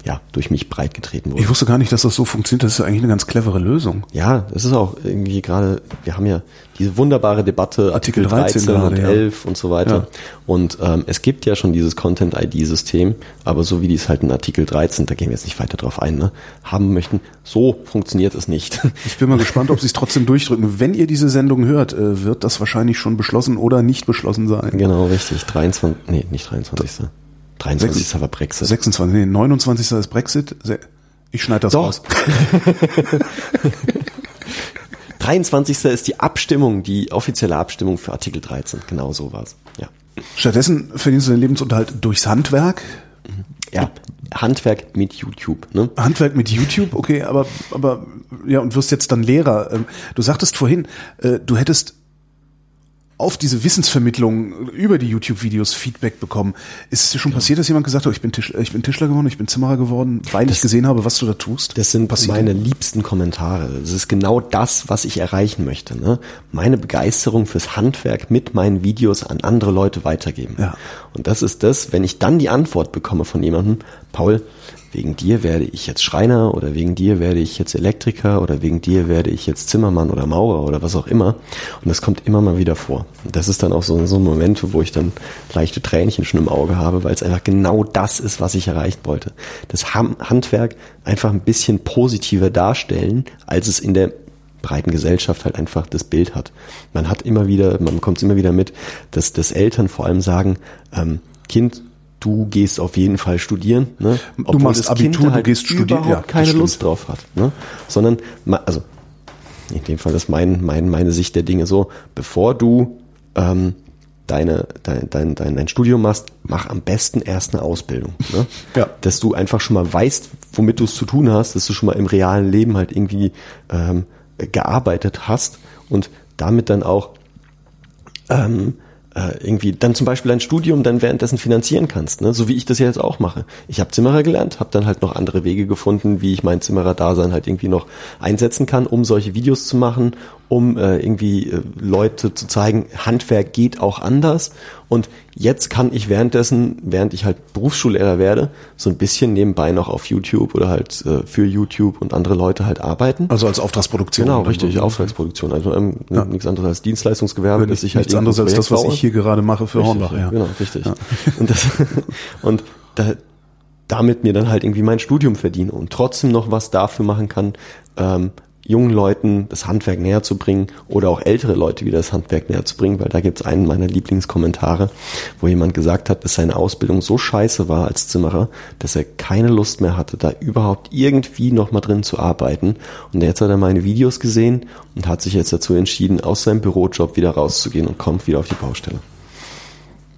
ja durch mich breitgetreten wurde. Ich wusste gar nicht, dass das so funktioniert. Das ist ja eigentlich eine ganz clevere Lösung. Ja, es ist auch irgendwie gerade, wir haben ja diese wunderbare Debatte Artikel Artikel 13, 13 gerade, und ja. 11 und so weiter. Ja. Und ähm, es gibt ja schon dieses Content-ID-System, aber so wie die es halt in Artikel 13, da gehen wir jetzt nicht weiter drauf ein, ne, haben möchten, so funktioniert es nicht. Ich bin mal gespannt, ob sie es trotzdem durchdrücken. Wenn ihr diese Sendung hört, äh, wird das wahrscheinlich schon beschlossen oder nicht beschlossen sein. genau, richtig. 23, nee, nicht 23. 23. war Brexit. 26, nee, 29. ist Brexit. Ich schneide das Doch. raus. 23. ist die Abstimmung, die offizielle Abstimmung für Artikel 13. Genau so war's. Ja. Stattdessen verdienst du den Lebensunterhalt durchs Handwerk. Ja. Handwerk mit YouTube, ne? Handwerk mit YouTube, okay, aber, aber, ja, und wirst jetzt dann Lehrer. Ähm, Du sagtest vorhin, äh, du hättest auf diese Wissensvermittlung über die YouTube-Videos Feedback bekommen. Ist es dir schon passiert, dass jemand gesagt hat, ich bin, Tischler, ich bin Tischler geworden, ich bin Zimmerer geworden, weil ich gesehen habe, was du da tust? Das sind Passiert? meine liebsten Kommentare. Das ist genau das, was ich erreichen möchte. Ne? Meine Begeisterung fürs Handwerk mit meinen Videos an andere Leute weitergeben. Ja. Und das ist das, wenn ich dann die Antwort bekomme von jemandem, Paul, wegen dir werde ich jetzt Schreiner oder wegen dir werde ich jetzt Elektriker oder wegen dir werde ich jetzt Zimmermann oder Maurer oder was auch immer. Und das kommt immer mal wieder vor. Und das ist dann auch so, so ein Moment, wo ich dann leichte Tränchen schon im Auge habe, weil es einfach genau das ist, was ich erreicht wollte. Das Handwerk einfach ein bisschen positiver darstellen, als es in der breiten Gesellschaft halt einfach das Bild hat. Man hat immer wieder, man bekommt es immer wieder mit, dass, dass Eltern vor allem sagen, ähm, Kind, du gehst auf jeden Fall studieren, ne? Du machst Abitur, du gehst studieren, überhaupt ja, keine stimmt. Lust drauf hat, ne? Sondern, also in dem Fall ist mein, mein, meine Sicht der Dinge so, bevor du ähm, deine, dein, dein, dein, dein Studium machst, mach am besten erst eine Ausbildung. Ne? Ja. Dass du einfach schon mal weißt, womit du es zu tun hast, dass du schon mal im realen Leben halt irgendwie ähm, gearbeitet hast und damit dann auch ähm, äh, irgendwie dann zum Beispiel ein Studium dann währenddessen finanzieren kannst, ne? so wie ich das jetzt auch mache. Ich habe Zimmerer gelernt, habe dann halt noch andere Wege gefunden, wie ich mein Zimmerer-Dasein halt irgendwie noch einsetzen kann, um solche Videos zu machen, um äh, irgendwie äh, Leute zu zeigen, Handwerk geht auch anders. Und jetzt kann ich währenddessen, während ich halt Berufsschullehrer werde, so ein bisschen nebenbei noch auf YouTube oder halt äh, für YouTube und andere Leute halt arbeiten. Also als Auftragsproduktion. Genau, richtig. Auftragsproduktion. Also ähm, nichts anderes als Dienstleistungsgewerbe, dass ich halt Nichts anderes als das, was ich hier gerade mache für Richtig, Hornbach. Ja. Genau, richtig. Und, das, und da, damit mir dann halt irgendwie mein Studium verdiene und trotzdem noch was dafür machen kann, ähm, jungen Leuten das Handwerk näher zu bringen oder auch ältere Leute wieder das Handwerk näher zu bringen, weil da gibt's einen meiner Lieblingskommentare, wo jemand gesagt hat, dass seine Ausbildung so scheiße war als Zimmerer, dass er keine Lust mehr hatte, da überhaupt irgendwie noch mal drin zu arbeiten. Und jetzt hat er meine Videos gesehen und hat sich jetzt dazu entschieden, aus seinem Bürojob wieder rauszugehen und kommt wieder auf die Baustelle.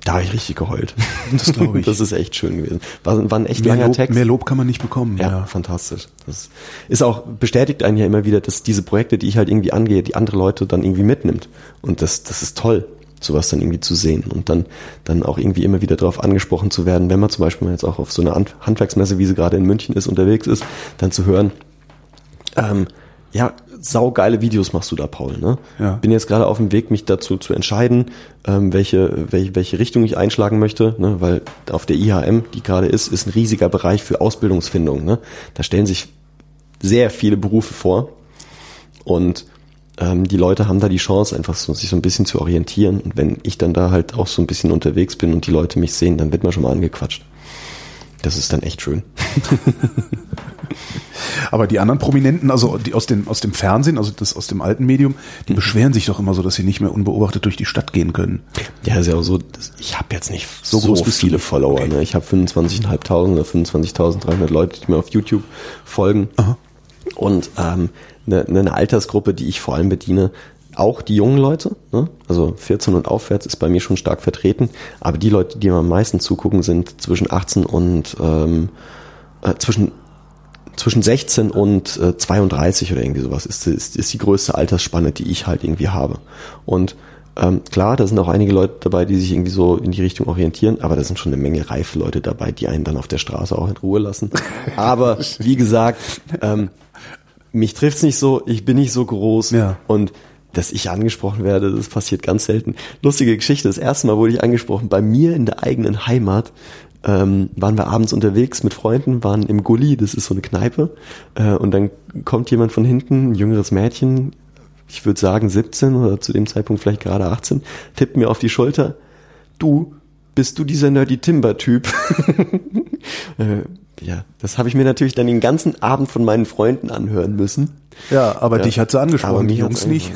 Da habe ich richtig geheult. Das glaube ich. Das ist echt schön gewesen. War, war ein echt Mehr, langer Lob, Text. mehr Lob kann man nicht bekommen. Ja, fantastisch. Das ist auch, bestätigt einen ja immer wieder, dass diese Projekte, die ich halt irgendwie angehe, die andere Leute dann irgendwie mitnimmt. Und das, das ist toll, sowas dann irgendwie zu sehen und dann, dann auch irgendwie immer wieder darauf angesprochen zu werden, wenn man zum Beispiel jetzt auch auf so einer Hand- Handwerksmesse, wie sie gerade in München ist, unterwegs ist, dann zu hören, ähm, ja, saugeile Videos machst du da, Paul. Ne? Ja. Bin jetzt gerade auf dem Weg, mich dazu zu entscheiden, ähm, welche, welche, welche Richtung ich einschlagen möchte, ne? weil auf der IHM, die gerade ist, ist ein riesiger Bereich für Ausbildungsfindung. Ne? Da stellen sich sehr viele Berufe vor und ähm, die Leute haben da die Chance, einfach so, sich so ein bisschen zu orientieren. Und wenn ich dann da halt auch so ein bisschen unterwegs bin und die Leute mich sehen, dann wird man schon mal angequatscht. Das ist dann echt schön. Aber die anderen Prominenten, also die aus dem, aus dem Fernsehen, also das aus dem alten Medium, die beschweren sich doch immer so, dass sie nicht mehr unbeobachtet durch die Stadt gehen können. Ja, ist ja auch so, ich habe jetzt nicht so, So viele. Follower. Ne? Ich habe 25.500 oder 25.300 Leute, die mir auf YouTube folgen. Und ähm, eine, eine Altersgruppe, die ich vor allem bediene, auch die jungen Leute, ne? also 14 und aufwärts ist bei mir schon stark vertreten, aber die Leute, die mir am meisten zugucken, sind zwischen 18 und ähm, äh, zwischen zwischen 16 und äh, 32 oder irgendwie sowas ist, ist, ist die größte Altersspanne, die ich halt irgendwie habe. Und ähm, klar, da sind auch einige Leute dabei, die sich irgendwie so in die Richtung orientieren, aber da sind schon eine Menge reife Leute dabei, die einen dann auf der Straße auch in Ruhe lassen. Aber wie gesagt, ähm, mich trifft's nicht so, ich bin nicht so groß Ja. und dass ich angesprochen werde, das passiert ganz selten. Lustige Geschichte, das erste Mal wurde ich angesprochen, bei mir in der eigenen Heimat ähm, waren wir abends unterwegs mit Freunden, waren im Gully, das ist so eine Kneipe, äh, und dann kommt jemand von hinten, ein jüngeres Mädchen, ich würde sagen 17 oder zu dem Zeitpunkt vielleicht gerade 18, tippt mir auf die Schulter, du, bist du dieser Nerdy Timber-Typ? äh, ja, das habe ich mir natürlich dann den ganzen Abend von meinen Freunden anhören müssen. Ja, aber Ja. dich hat sie Aber angesprochen, die mich hat's Jungs nicht.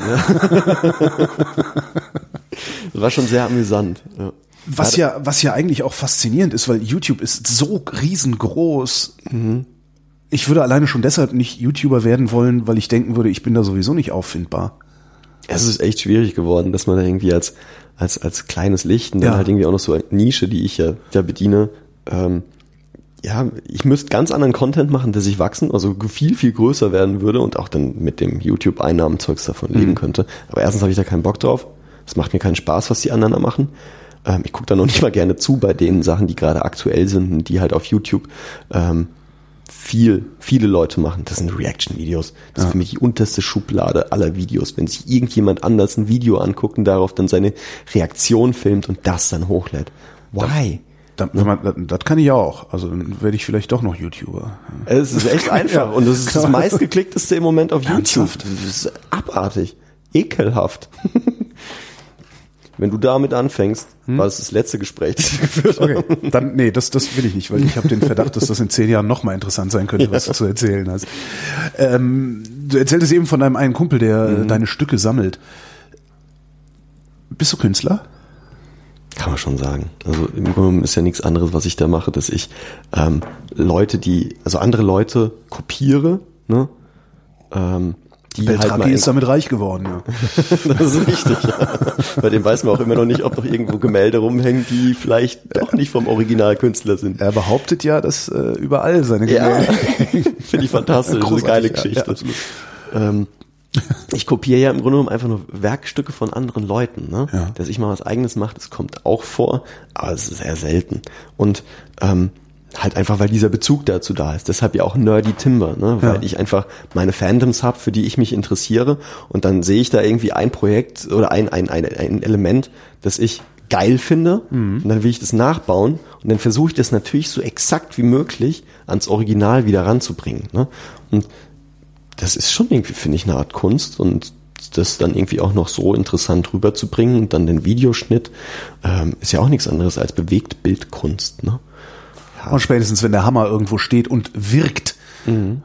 das war schon sehr amüsant. Ja. Was ja, was ja eigentlich auch faszinierend ist, weil YouTube ist so riesengroß. Ich würde alleine schon deshalb nicht YouTuber werden wollen, weil ich denken würde, ich bin da sowieso nicht auffindbar. Es ist echt schwierig geworden, dass man da irgendwie als, als, als kleines Licht und dann Ja. halt irgendwie auch noch so eine Nische, die ich ja, ja bediene, ähm, ja, ich müsste ganz anderen Content machen, der sich wachsen, also viel, viel größer werden würde und auch dann mit dem YouTube-Einnahmenzeugs davon Mhm. leben könnte. Aber erstens habe ich da keinen Bock drauf. Es macht mir keinen Spaß, was die anderen da machen. Ähm, ich gucke da noch nicht mal gerne zu bei den Sachen, die gerade aktuell sind und die halt auf YouTube ähm, viel, viele Leute machen. Das sind Reaction-Videos. Das ist für mich die unterste Schublade aller Videos. Wenn sich irgendjemand anders ein Video anguckt und darauf dann seine Reaktion filmt und das dann hochlädt. Why? Da, das, das kann ich auch. Also dann werde ich vielleicht doch noch YouTuber. Es ist echt einfach Ja, und das ist das klar. meistgeklickteste im Moment auf YouTube. Ernsthaft? Das ist abartig, ekelhaft. Wenn du damit anfängst, war das das letzte Gespräch, das wir geführt haben. Okay, dann nee, das das will ich nicht, weil ich habe den Verdacht, dass das in zehn Jahren noch mal interessant sein könnte, was du zu erzählen hast. Ähm, du erzähltest eben von deinem einen Kumpel, der Mhm. äh, deine Stücke sammelt. Bist du Künstler? Kann man schon sagen. Also im Grunde ist ja nichts anderes, was ich da mache, dass ich ähm, Leute, die, also andere Leute kopiere, ne? Ähm, die halt Beltraki mal ist damit reich geworden, ja. Das ist richtig, ja. Bei dem weiß man auch immer noch nicht, ob noch irgendwo Gemälde rumhängen, die vielleicht doch nicht vom Originalkünstler sind. Er behauptet ja, dass äh, überall seine Ja, Gemälde. finde ich fantastisch, das ist eine Großartig, geile ja, Geschichte. ja, ähm, ich kopiere ja im Grunde genommen einfach nur Werkstücke von anderen Leuten. Ne? Ja. Dass ich mal was eigenes mache, das kommt auch vor, aber es ist sehr selten. Und ähm, halt einfach, weil dieser Bezug dazu da ist. Deshalb ja auch Nerdy Timber, ne? weil Ja. ich einfach meine Fandoms habe, für die ich mich interessiere und dann sehe ich da irgendwie ein Projekt oder ein, ein, ein, ein Element, das ich geil finde und dann will ich das nachbauen und dann versuche ich das natürlich so exakt wie möglich ans Original wieder ranzubringen. Ne? Und das ist schon irgendwie, finde ich, eine Art Kunst und das dann irgendwie auch noch so interessant rüberzubringen und dann den Videoschnitt ähm, ist ja auch nichts anderes als Bewegtbildkunst. Ne? Und spätestens, wenn der Hammer irgendwo steht und wirkt,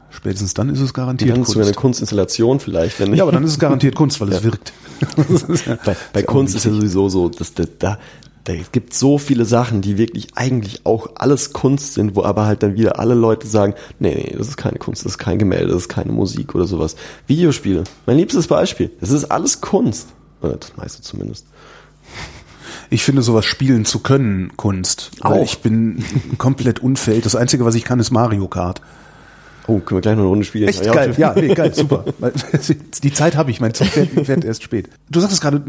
spätestens dann ist es garantiert Dann zu einer Kunst. Kunstinstallation vielleicht. Wenn Ja, aber dann ist es garantiert Kunst, weil es wirkt. bei, bei Kunst ist ja sowieso so, dass da, da, da gibt so viele Sachen, die wirklich eigentlich auch alles Kunst sind, wo aber halt dann wieder alle Leute sagen, nee, nee, das ist keine Kunst, das ist kein Gemälde, das ist keine Musik oder sowas. Videospiele, mein liebstes Beispiel, das ist alles Kunst. Oder das meiste zumindest. Ich finde sowas spielen zu können Kunst. Weil Auch. ich bin komplett unfähig. Das Einzige, was ich kann, ist Mario Kart. Oh, können wir gleich noch eine Runde spielen? Echt geil, ja, nee, geil, super. Die Zeit habe ich, mein Zug fährt, erst spät. Du sagtest gerade,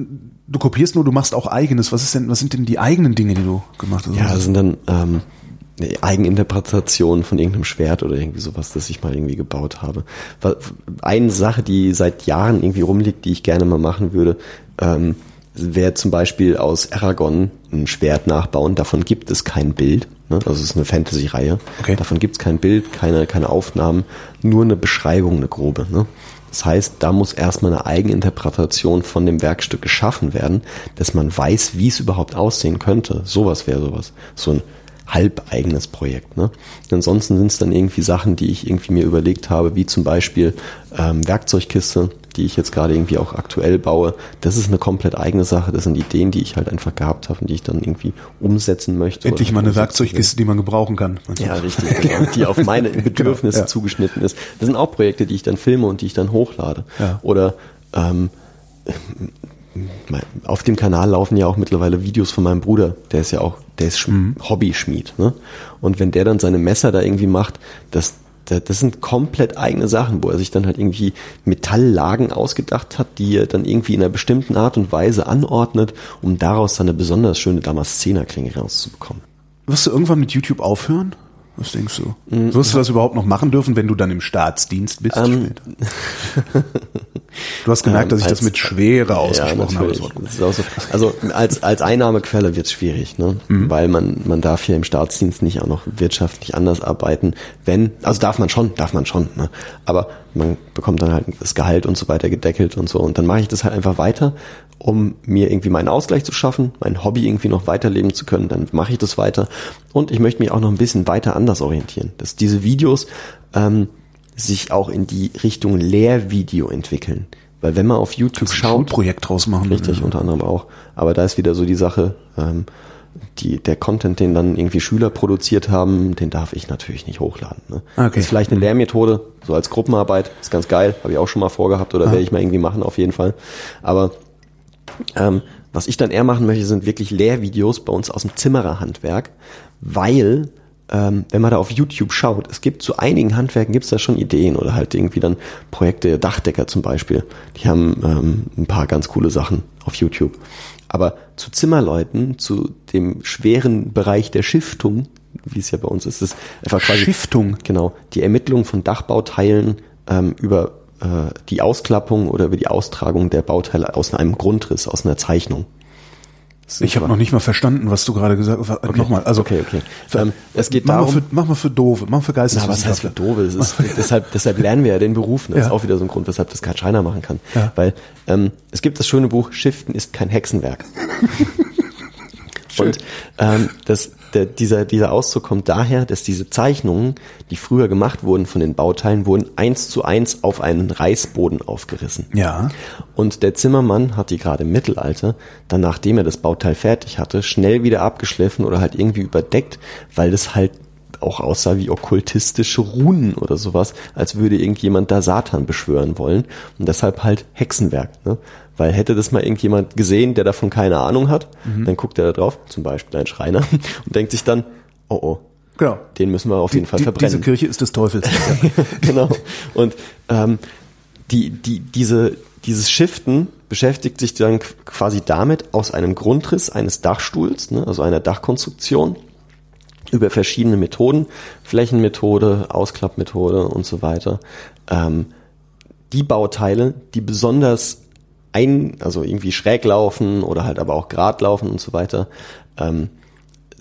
du kopierst nur, du machst auch eigenes. Was ist denn, was sind denn die eigenen Dinge, die du gemacht hast? Ja, das sind dann ähm, eine Eigeninterpretationen von irgendeinem Schwert oder irgendwie sowas, das ich mal irgendwie gebaut habe. Eine Sache, die seit Jahren irgendwie rumliegt, die ich gerne mal machen würde, ähm, wäre zum Beispiel aus Aragon ein Schwert nachbauen. Davon gibt es kein Bild. Ne? Also es ist eine Fantasy-Reihe. Okay. Davon gibt es kein Bild, keine, keine Aufnahmen, nur eine Beschreibung, eine grobe. Ne? Das heißt, da muss erstmal eine Eigeninterpretation von dem Werkstück geschaffen werden, dass man weiß, wie es überhaupt aussehen könnte. Sowas wäre sowas. So ein halbeigenes Projekt. Ne? Ansonsten sind es dann irgendwie Sachen, die ich irgendwie mir überlegt habe, wie zum Beispiel ähm, Werkzeugkiste, die ich jetzt gerade irgendwie auch aktuell baue. Das ist eine komplett eigene Sache. Das sind Ideen, die ich halt einfach gehabt habe und die ich dann irgendwie umsetzen möchte. Endlich mal eine. Werkzeugkiste, die man gebrauchen kann. Ja, richtig. Genau. Die auf meine Bedürfnisse ja. zugeschnitten ist. Das sind auch Projekte, die ich dann filme und die ich dann hochlade. Ja. Oder ähm, auf dem Kanal laufen ja auch mittlerweile Videos von meinem Bruder. Der ist ja auch, der ist Sch- Hobbyschmied. Ne? Und wenn der dann seine Messer da irgendwie macht, das, das, sind komplett eigene Sachen, wo er sich dann halt irgendwie Metalllagen ausgedacht hat, die er dann irgendwie in einer bestimmten Art und Weise anordnet, um daraus dann eine besonders schöne Damaszenerklinge rauszubekommen. Wirst du irgendwann mit YouTube aufhören? Was denkst du? Mm, Wirst du das überhaupt noch machen dürfen, wenn du dann im Staatsdienst bist Ähm? Du hast gemerkt, Ähm, dass ich das als- mit Schwere ausgesprochen habe. Das. Das ist auch so. Also als, als Einnahmequelle wird es schwierig, ne? Mhm. weil man, man darf hier im Staatsdienst nicht auch noch wirtschaftlich anders arbeiten, wenn, also darf man schon, darf man schon, ne? aber man bekommt dann halt das Gehalt und so weiter gedeckelt und so. Und dann mache ich das halt einfach weiter, um mir irgendwie meinen Ausgleich zu schaffen, mein Hobby irgendwie noch weiterleben zu können, dann mache ich das weiter. Und ich möchte mich auch noch ein bisschen weiter anders orientieren, dass diese Videos ähm, sich auch in die Richtung Lehrvideo entwickeln. Weil wenn man auf YouTube Ein schaut, Schulprojekt draus machen. richtig, unter anderem auch, aber da ist wieder so die Sache, ähm, die, der Content, den dann irgendwie Schüler produziert haben, den darf ich natürlich nicht hochladen. Ne? Okay. Das ist vielleicht eine Lehrmethode, so als Gruppenarbeit, ist ganz geil, habe ich auch schon mal vorgehabt oder werde ich mal irgendwie machen auf jeden Fall. Aber ähm, was ich dann eher machen möchte, sind wirklich Lehrvideos bei uns aus dem Zimmererhandwerk, weil ähm, wenn man da auf YouTube schaut, es gibt zu einigen Handwerken gibt es da schon Ideen oder halt irgendwie dann Projekte, Dachdecker zum Beispiel, die haben ähm, ein paar ganz coole Sachen auf YouTube. Aber zu Zimmerleuten, zu dem schweren Bereich der Schiftung, wie es ja bei uns ist, ist einfach quasi Schiftung. Genau, die Ermittlung von Dachbauteilen ähm, über äh, die Ausklappung oder über die Austragung der Bauteile aus einem Grundriss, aus einer Zeichnung. Ich habe noch nicht mal verstanden, was du gerade gesagt hast. Nochmal, also Okay, okay. Für, Ähm, es geht mach darum- Mal für, mach mal für Dove, mach mal für Na, was heißt Geisteswissenschaftler. für doof? Es ist, deshalb, deshalb lernen wir ja den Beruf. ne? Das Ja. ist auch wieder so ein Grund, weshalb das kein Schreiner machen kann. Ja. Weil ähm, es gibt das schöne Buch Shiften ist kein Hexenwerk. Und ähm, das, der, dieser, dieser Auszug kommt daher, dass diese Zeichnungen, die früher gemacht wurden von den Bauteilen, wurden eins zu eins auf einen Reißboden aufgerissen. Ja. Und der Zimmermann hat die gerade im Mittelalter, dann nachdem er das Bauteil fertig hatte, schnell wieder abgeschliffen oder halt irgendwie überdeckt, weil das halt auch aussah wie okkultistische Runen oder sowas, als würde irgendjemand da Satan beschwören wollen. Und deshalb halt Hexenwerk. Ne? Weil hätte das mal irgendjemand gesehen, der davon keine Ahnung hat, dann guckt er da drauf, zum Beispiel ein Schreiner, und denkt sich dann, oh oh, Genau. den müssen wir auf jeden Fall verbrennen diese Kirche ist des Teufels. genau. Und ähm, die, die, diese, dieses Shiften beschäftigt sich dann qu- quasi damit, aus einem Grundriss eines Dachstuhls, ne, also einer Dachkonstruktion, über verschiedene Methoden, Flächenmethode, Ausklappmethode und so weiter, ähm, die Bauteile, die besonders ein, also irgendwie schräg laufen oder halt aber auch gerade laufen und so weiter, ähm,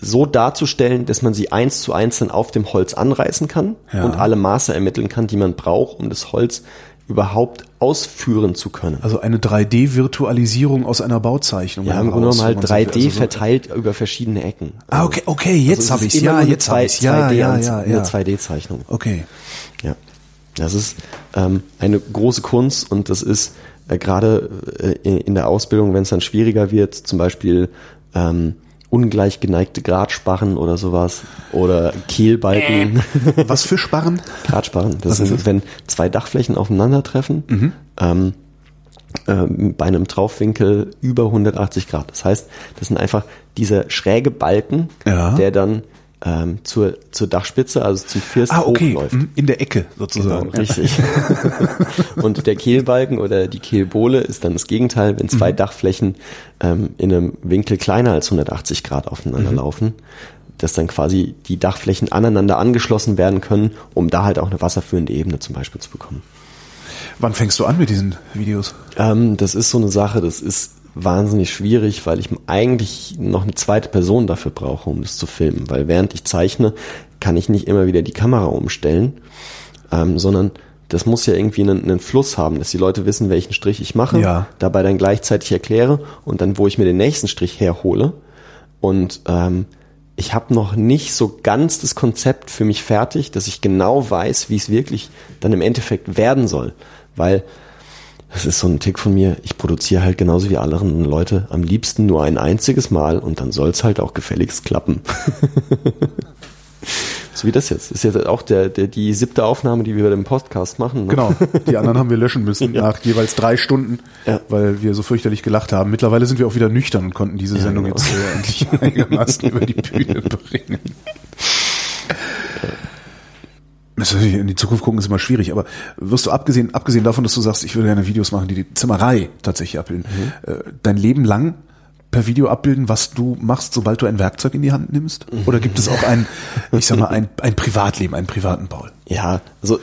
so darzustellen, dass man sie eins zu eins dann auf dem Holz anreißen kann Ja. und alle Maße ermitteln kann, die man braucht, um das Holz überhaupt ausführen zu können. Also eine 3D-Virtualisierung aus einer Bauzeichnung. ja, im Grunde genommen halt so- 3D also so- verteilt über verschiedene Ecken. Ah, okay, okay, jetzt Also hab es ich's. ist immer Ja, jetzt hab zwei- ich's. Ja, 2D ja, ja, eine ja. 2D-Zeichnung. Okay. Ja, das ist ähm, eine große Kunst und das ist äh, gerade äh, in der Ausbildung, wenn es dann schwieriger wird, zum Beispiel ähm, ungleich geneigte Gradsparren oder sowas oder Kehlbalken. Was für Sparren? Gradsparren, das ist das? wenn zwei Dachflächen aufeinandertreffen, ähm, ähm, bei einem Traufwinkel über 180 Grad. Das heißt, das sind einfach dieser schräge Balken, Ja. der dann ähm, zur, zur Dachspitze, also zum First Ah, okay. hochläuft. mhm, In der Ecke sozusagen. Genau, richtig. und der Kehlbalken oder die Kehlbohle ist dann das Gegenteil, wenn zwei Dachflächen ähm, in einem Winkel kleiner als 180 Grad aufeinander laufen, dass dann quasi die Dachflächen aneinander angeschlossen werden können, um da halt auch eine wasserführende Ebene zum Beispiel zu bekommen. Wann fängst du an mit diesen Videos? Ähm, das ist so eine Sache, das ist wahnsinnig schwierig, weil ich eigentlich noch eine zweite Person dafür brauche, um das zu filmen. Weil während ich zeichne, kann ich nicht immer wieder die Kamera umstellen, ähm, sondern das muss ja irgendwie einen, einen Fluss haben, dass die Leute wissen, welchen Strich ich mache, Ja. dabei dann gleichzeitig erkläre und dann, wo ich mir den nächsten Strich herhole. Und ähm, ich habe noch nicht so ganz das Konzept für mich fertig, dass ich genau weiß, wie es wirklich dann im Endeffekt werden soll. Weil das ist so ein Tick von mir. Ich produziere halt genauso wie alle anderen Leute am liebsten nur ein einziges Mal und dann soll's halt auch gefälligst klappen. so wie das jetzt. Das ist jetzt auch der, der, die siebte Aufnahme, die wir bei dem Podcast machen. Ne? Genau. Die anderen haben wir löschen müssen nach jeweils drei Stunden, Ja. weil wir so fürchterlich gelacht haben. Mittlerweile sind wir auch wieder nüchtern und konnten diese Sendung genau. jetzt äh, endlich einigermaßen über die Bühne bringen. In die Zukunft gucken ist immer schwierig, aber wirst du abgesehen, abgesehen davon, dass du sagst, ich würde gerne Videos machen, die die Zimmerei tatsächlich abbilden, Mhm. äh, dein Leben lang per Video abbilden, was du machst, sobald du ein Werkzeug in die Hand nimmst? Oder gibt es auch ein, ich sag mal, ein, ein Privatleben, einen privaten Paul? Ja, also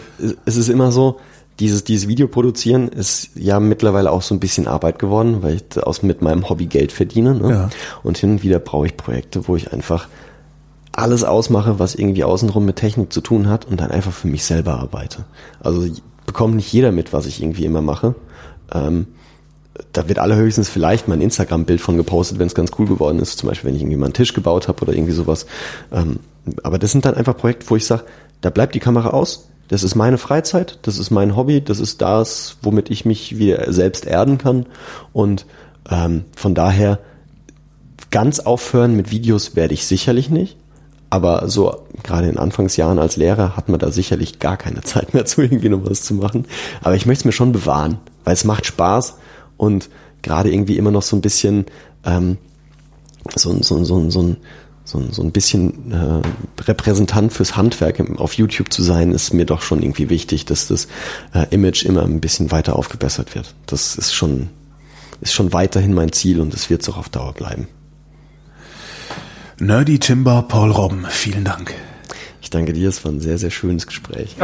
es ist immer so, dieses, dieses Video produzieren ist ja mittlerweile auch so ein bisschen Arbeit geworden, weil ich aus mit meinem Hobby Geld verdiene. Ne? Ja. Und hin und wieder brauche ich Projekte, wo ich einfach alles ausmache, was irgendwie außenrum mit Technik zu tun hat und dann einfach für mich selber arbeite. Also bekommt nicht jeder mit, was ich irgendwie immer mache. Ähm, da wird allerhöchstens vielleicht mein Instagram-Bild von gepostet, wenn es ganz cool geworden ist. Zum Beispiel, wenn ich irgendwie mal einen Tisch gebaut habe oder irgendwie sowas. Ähm, aber das sind dann einfach Projekte, wo ich sage, da bleibt die Kamera aus. Das ist meine Freizeit, das ist mein Hobby, das ist das, womit ich mich wieder selbst erden kann. Und ähm, von daher ganz aufhören mit Videos werde ich sicherlich nicht. Aber so gerade in Anfangsjahren als Lehrer hat man da sicherlich gar keine Zeit mehr zu, irgendwie noch was zu machen. Aber ich möchte es mir schon bewahren, weil es macht Spaß und gerade irgendwie immer noch so ein bisschen ähm, so, so, so, so, so, so ein bisschen äh, Repräsentant fürs Handwerk auf YouTube zu sein, ist mir doch schon irgendwie wichtig, dass das äh, Image immer ein bisschen weiter aufgebessert wird. Das ist schon, ist schon weiterhin mein Ziel und es wird es auch auf Dauer bleiben. Nerdy Timber, Paul Robben, vielen Dank. Ich danke dir, es war ein sehr, sehr schönes Gespräch.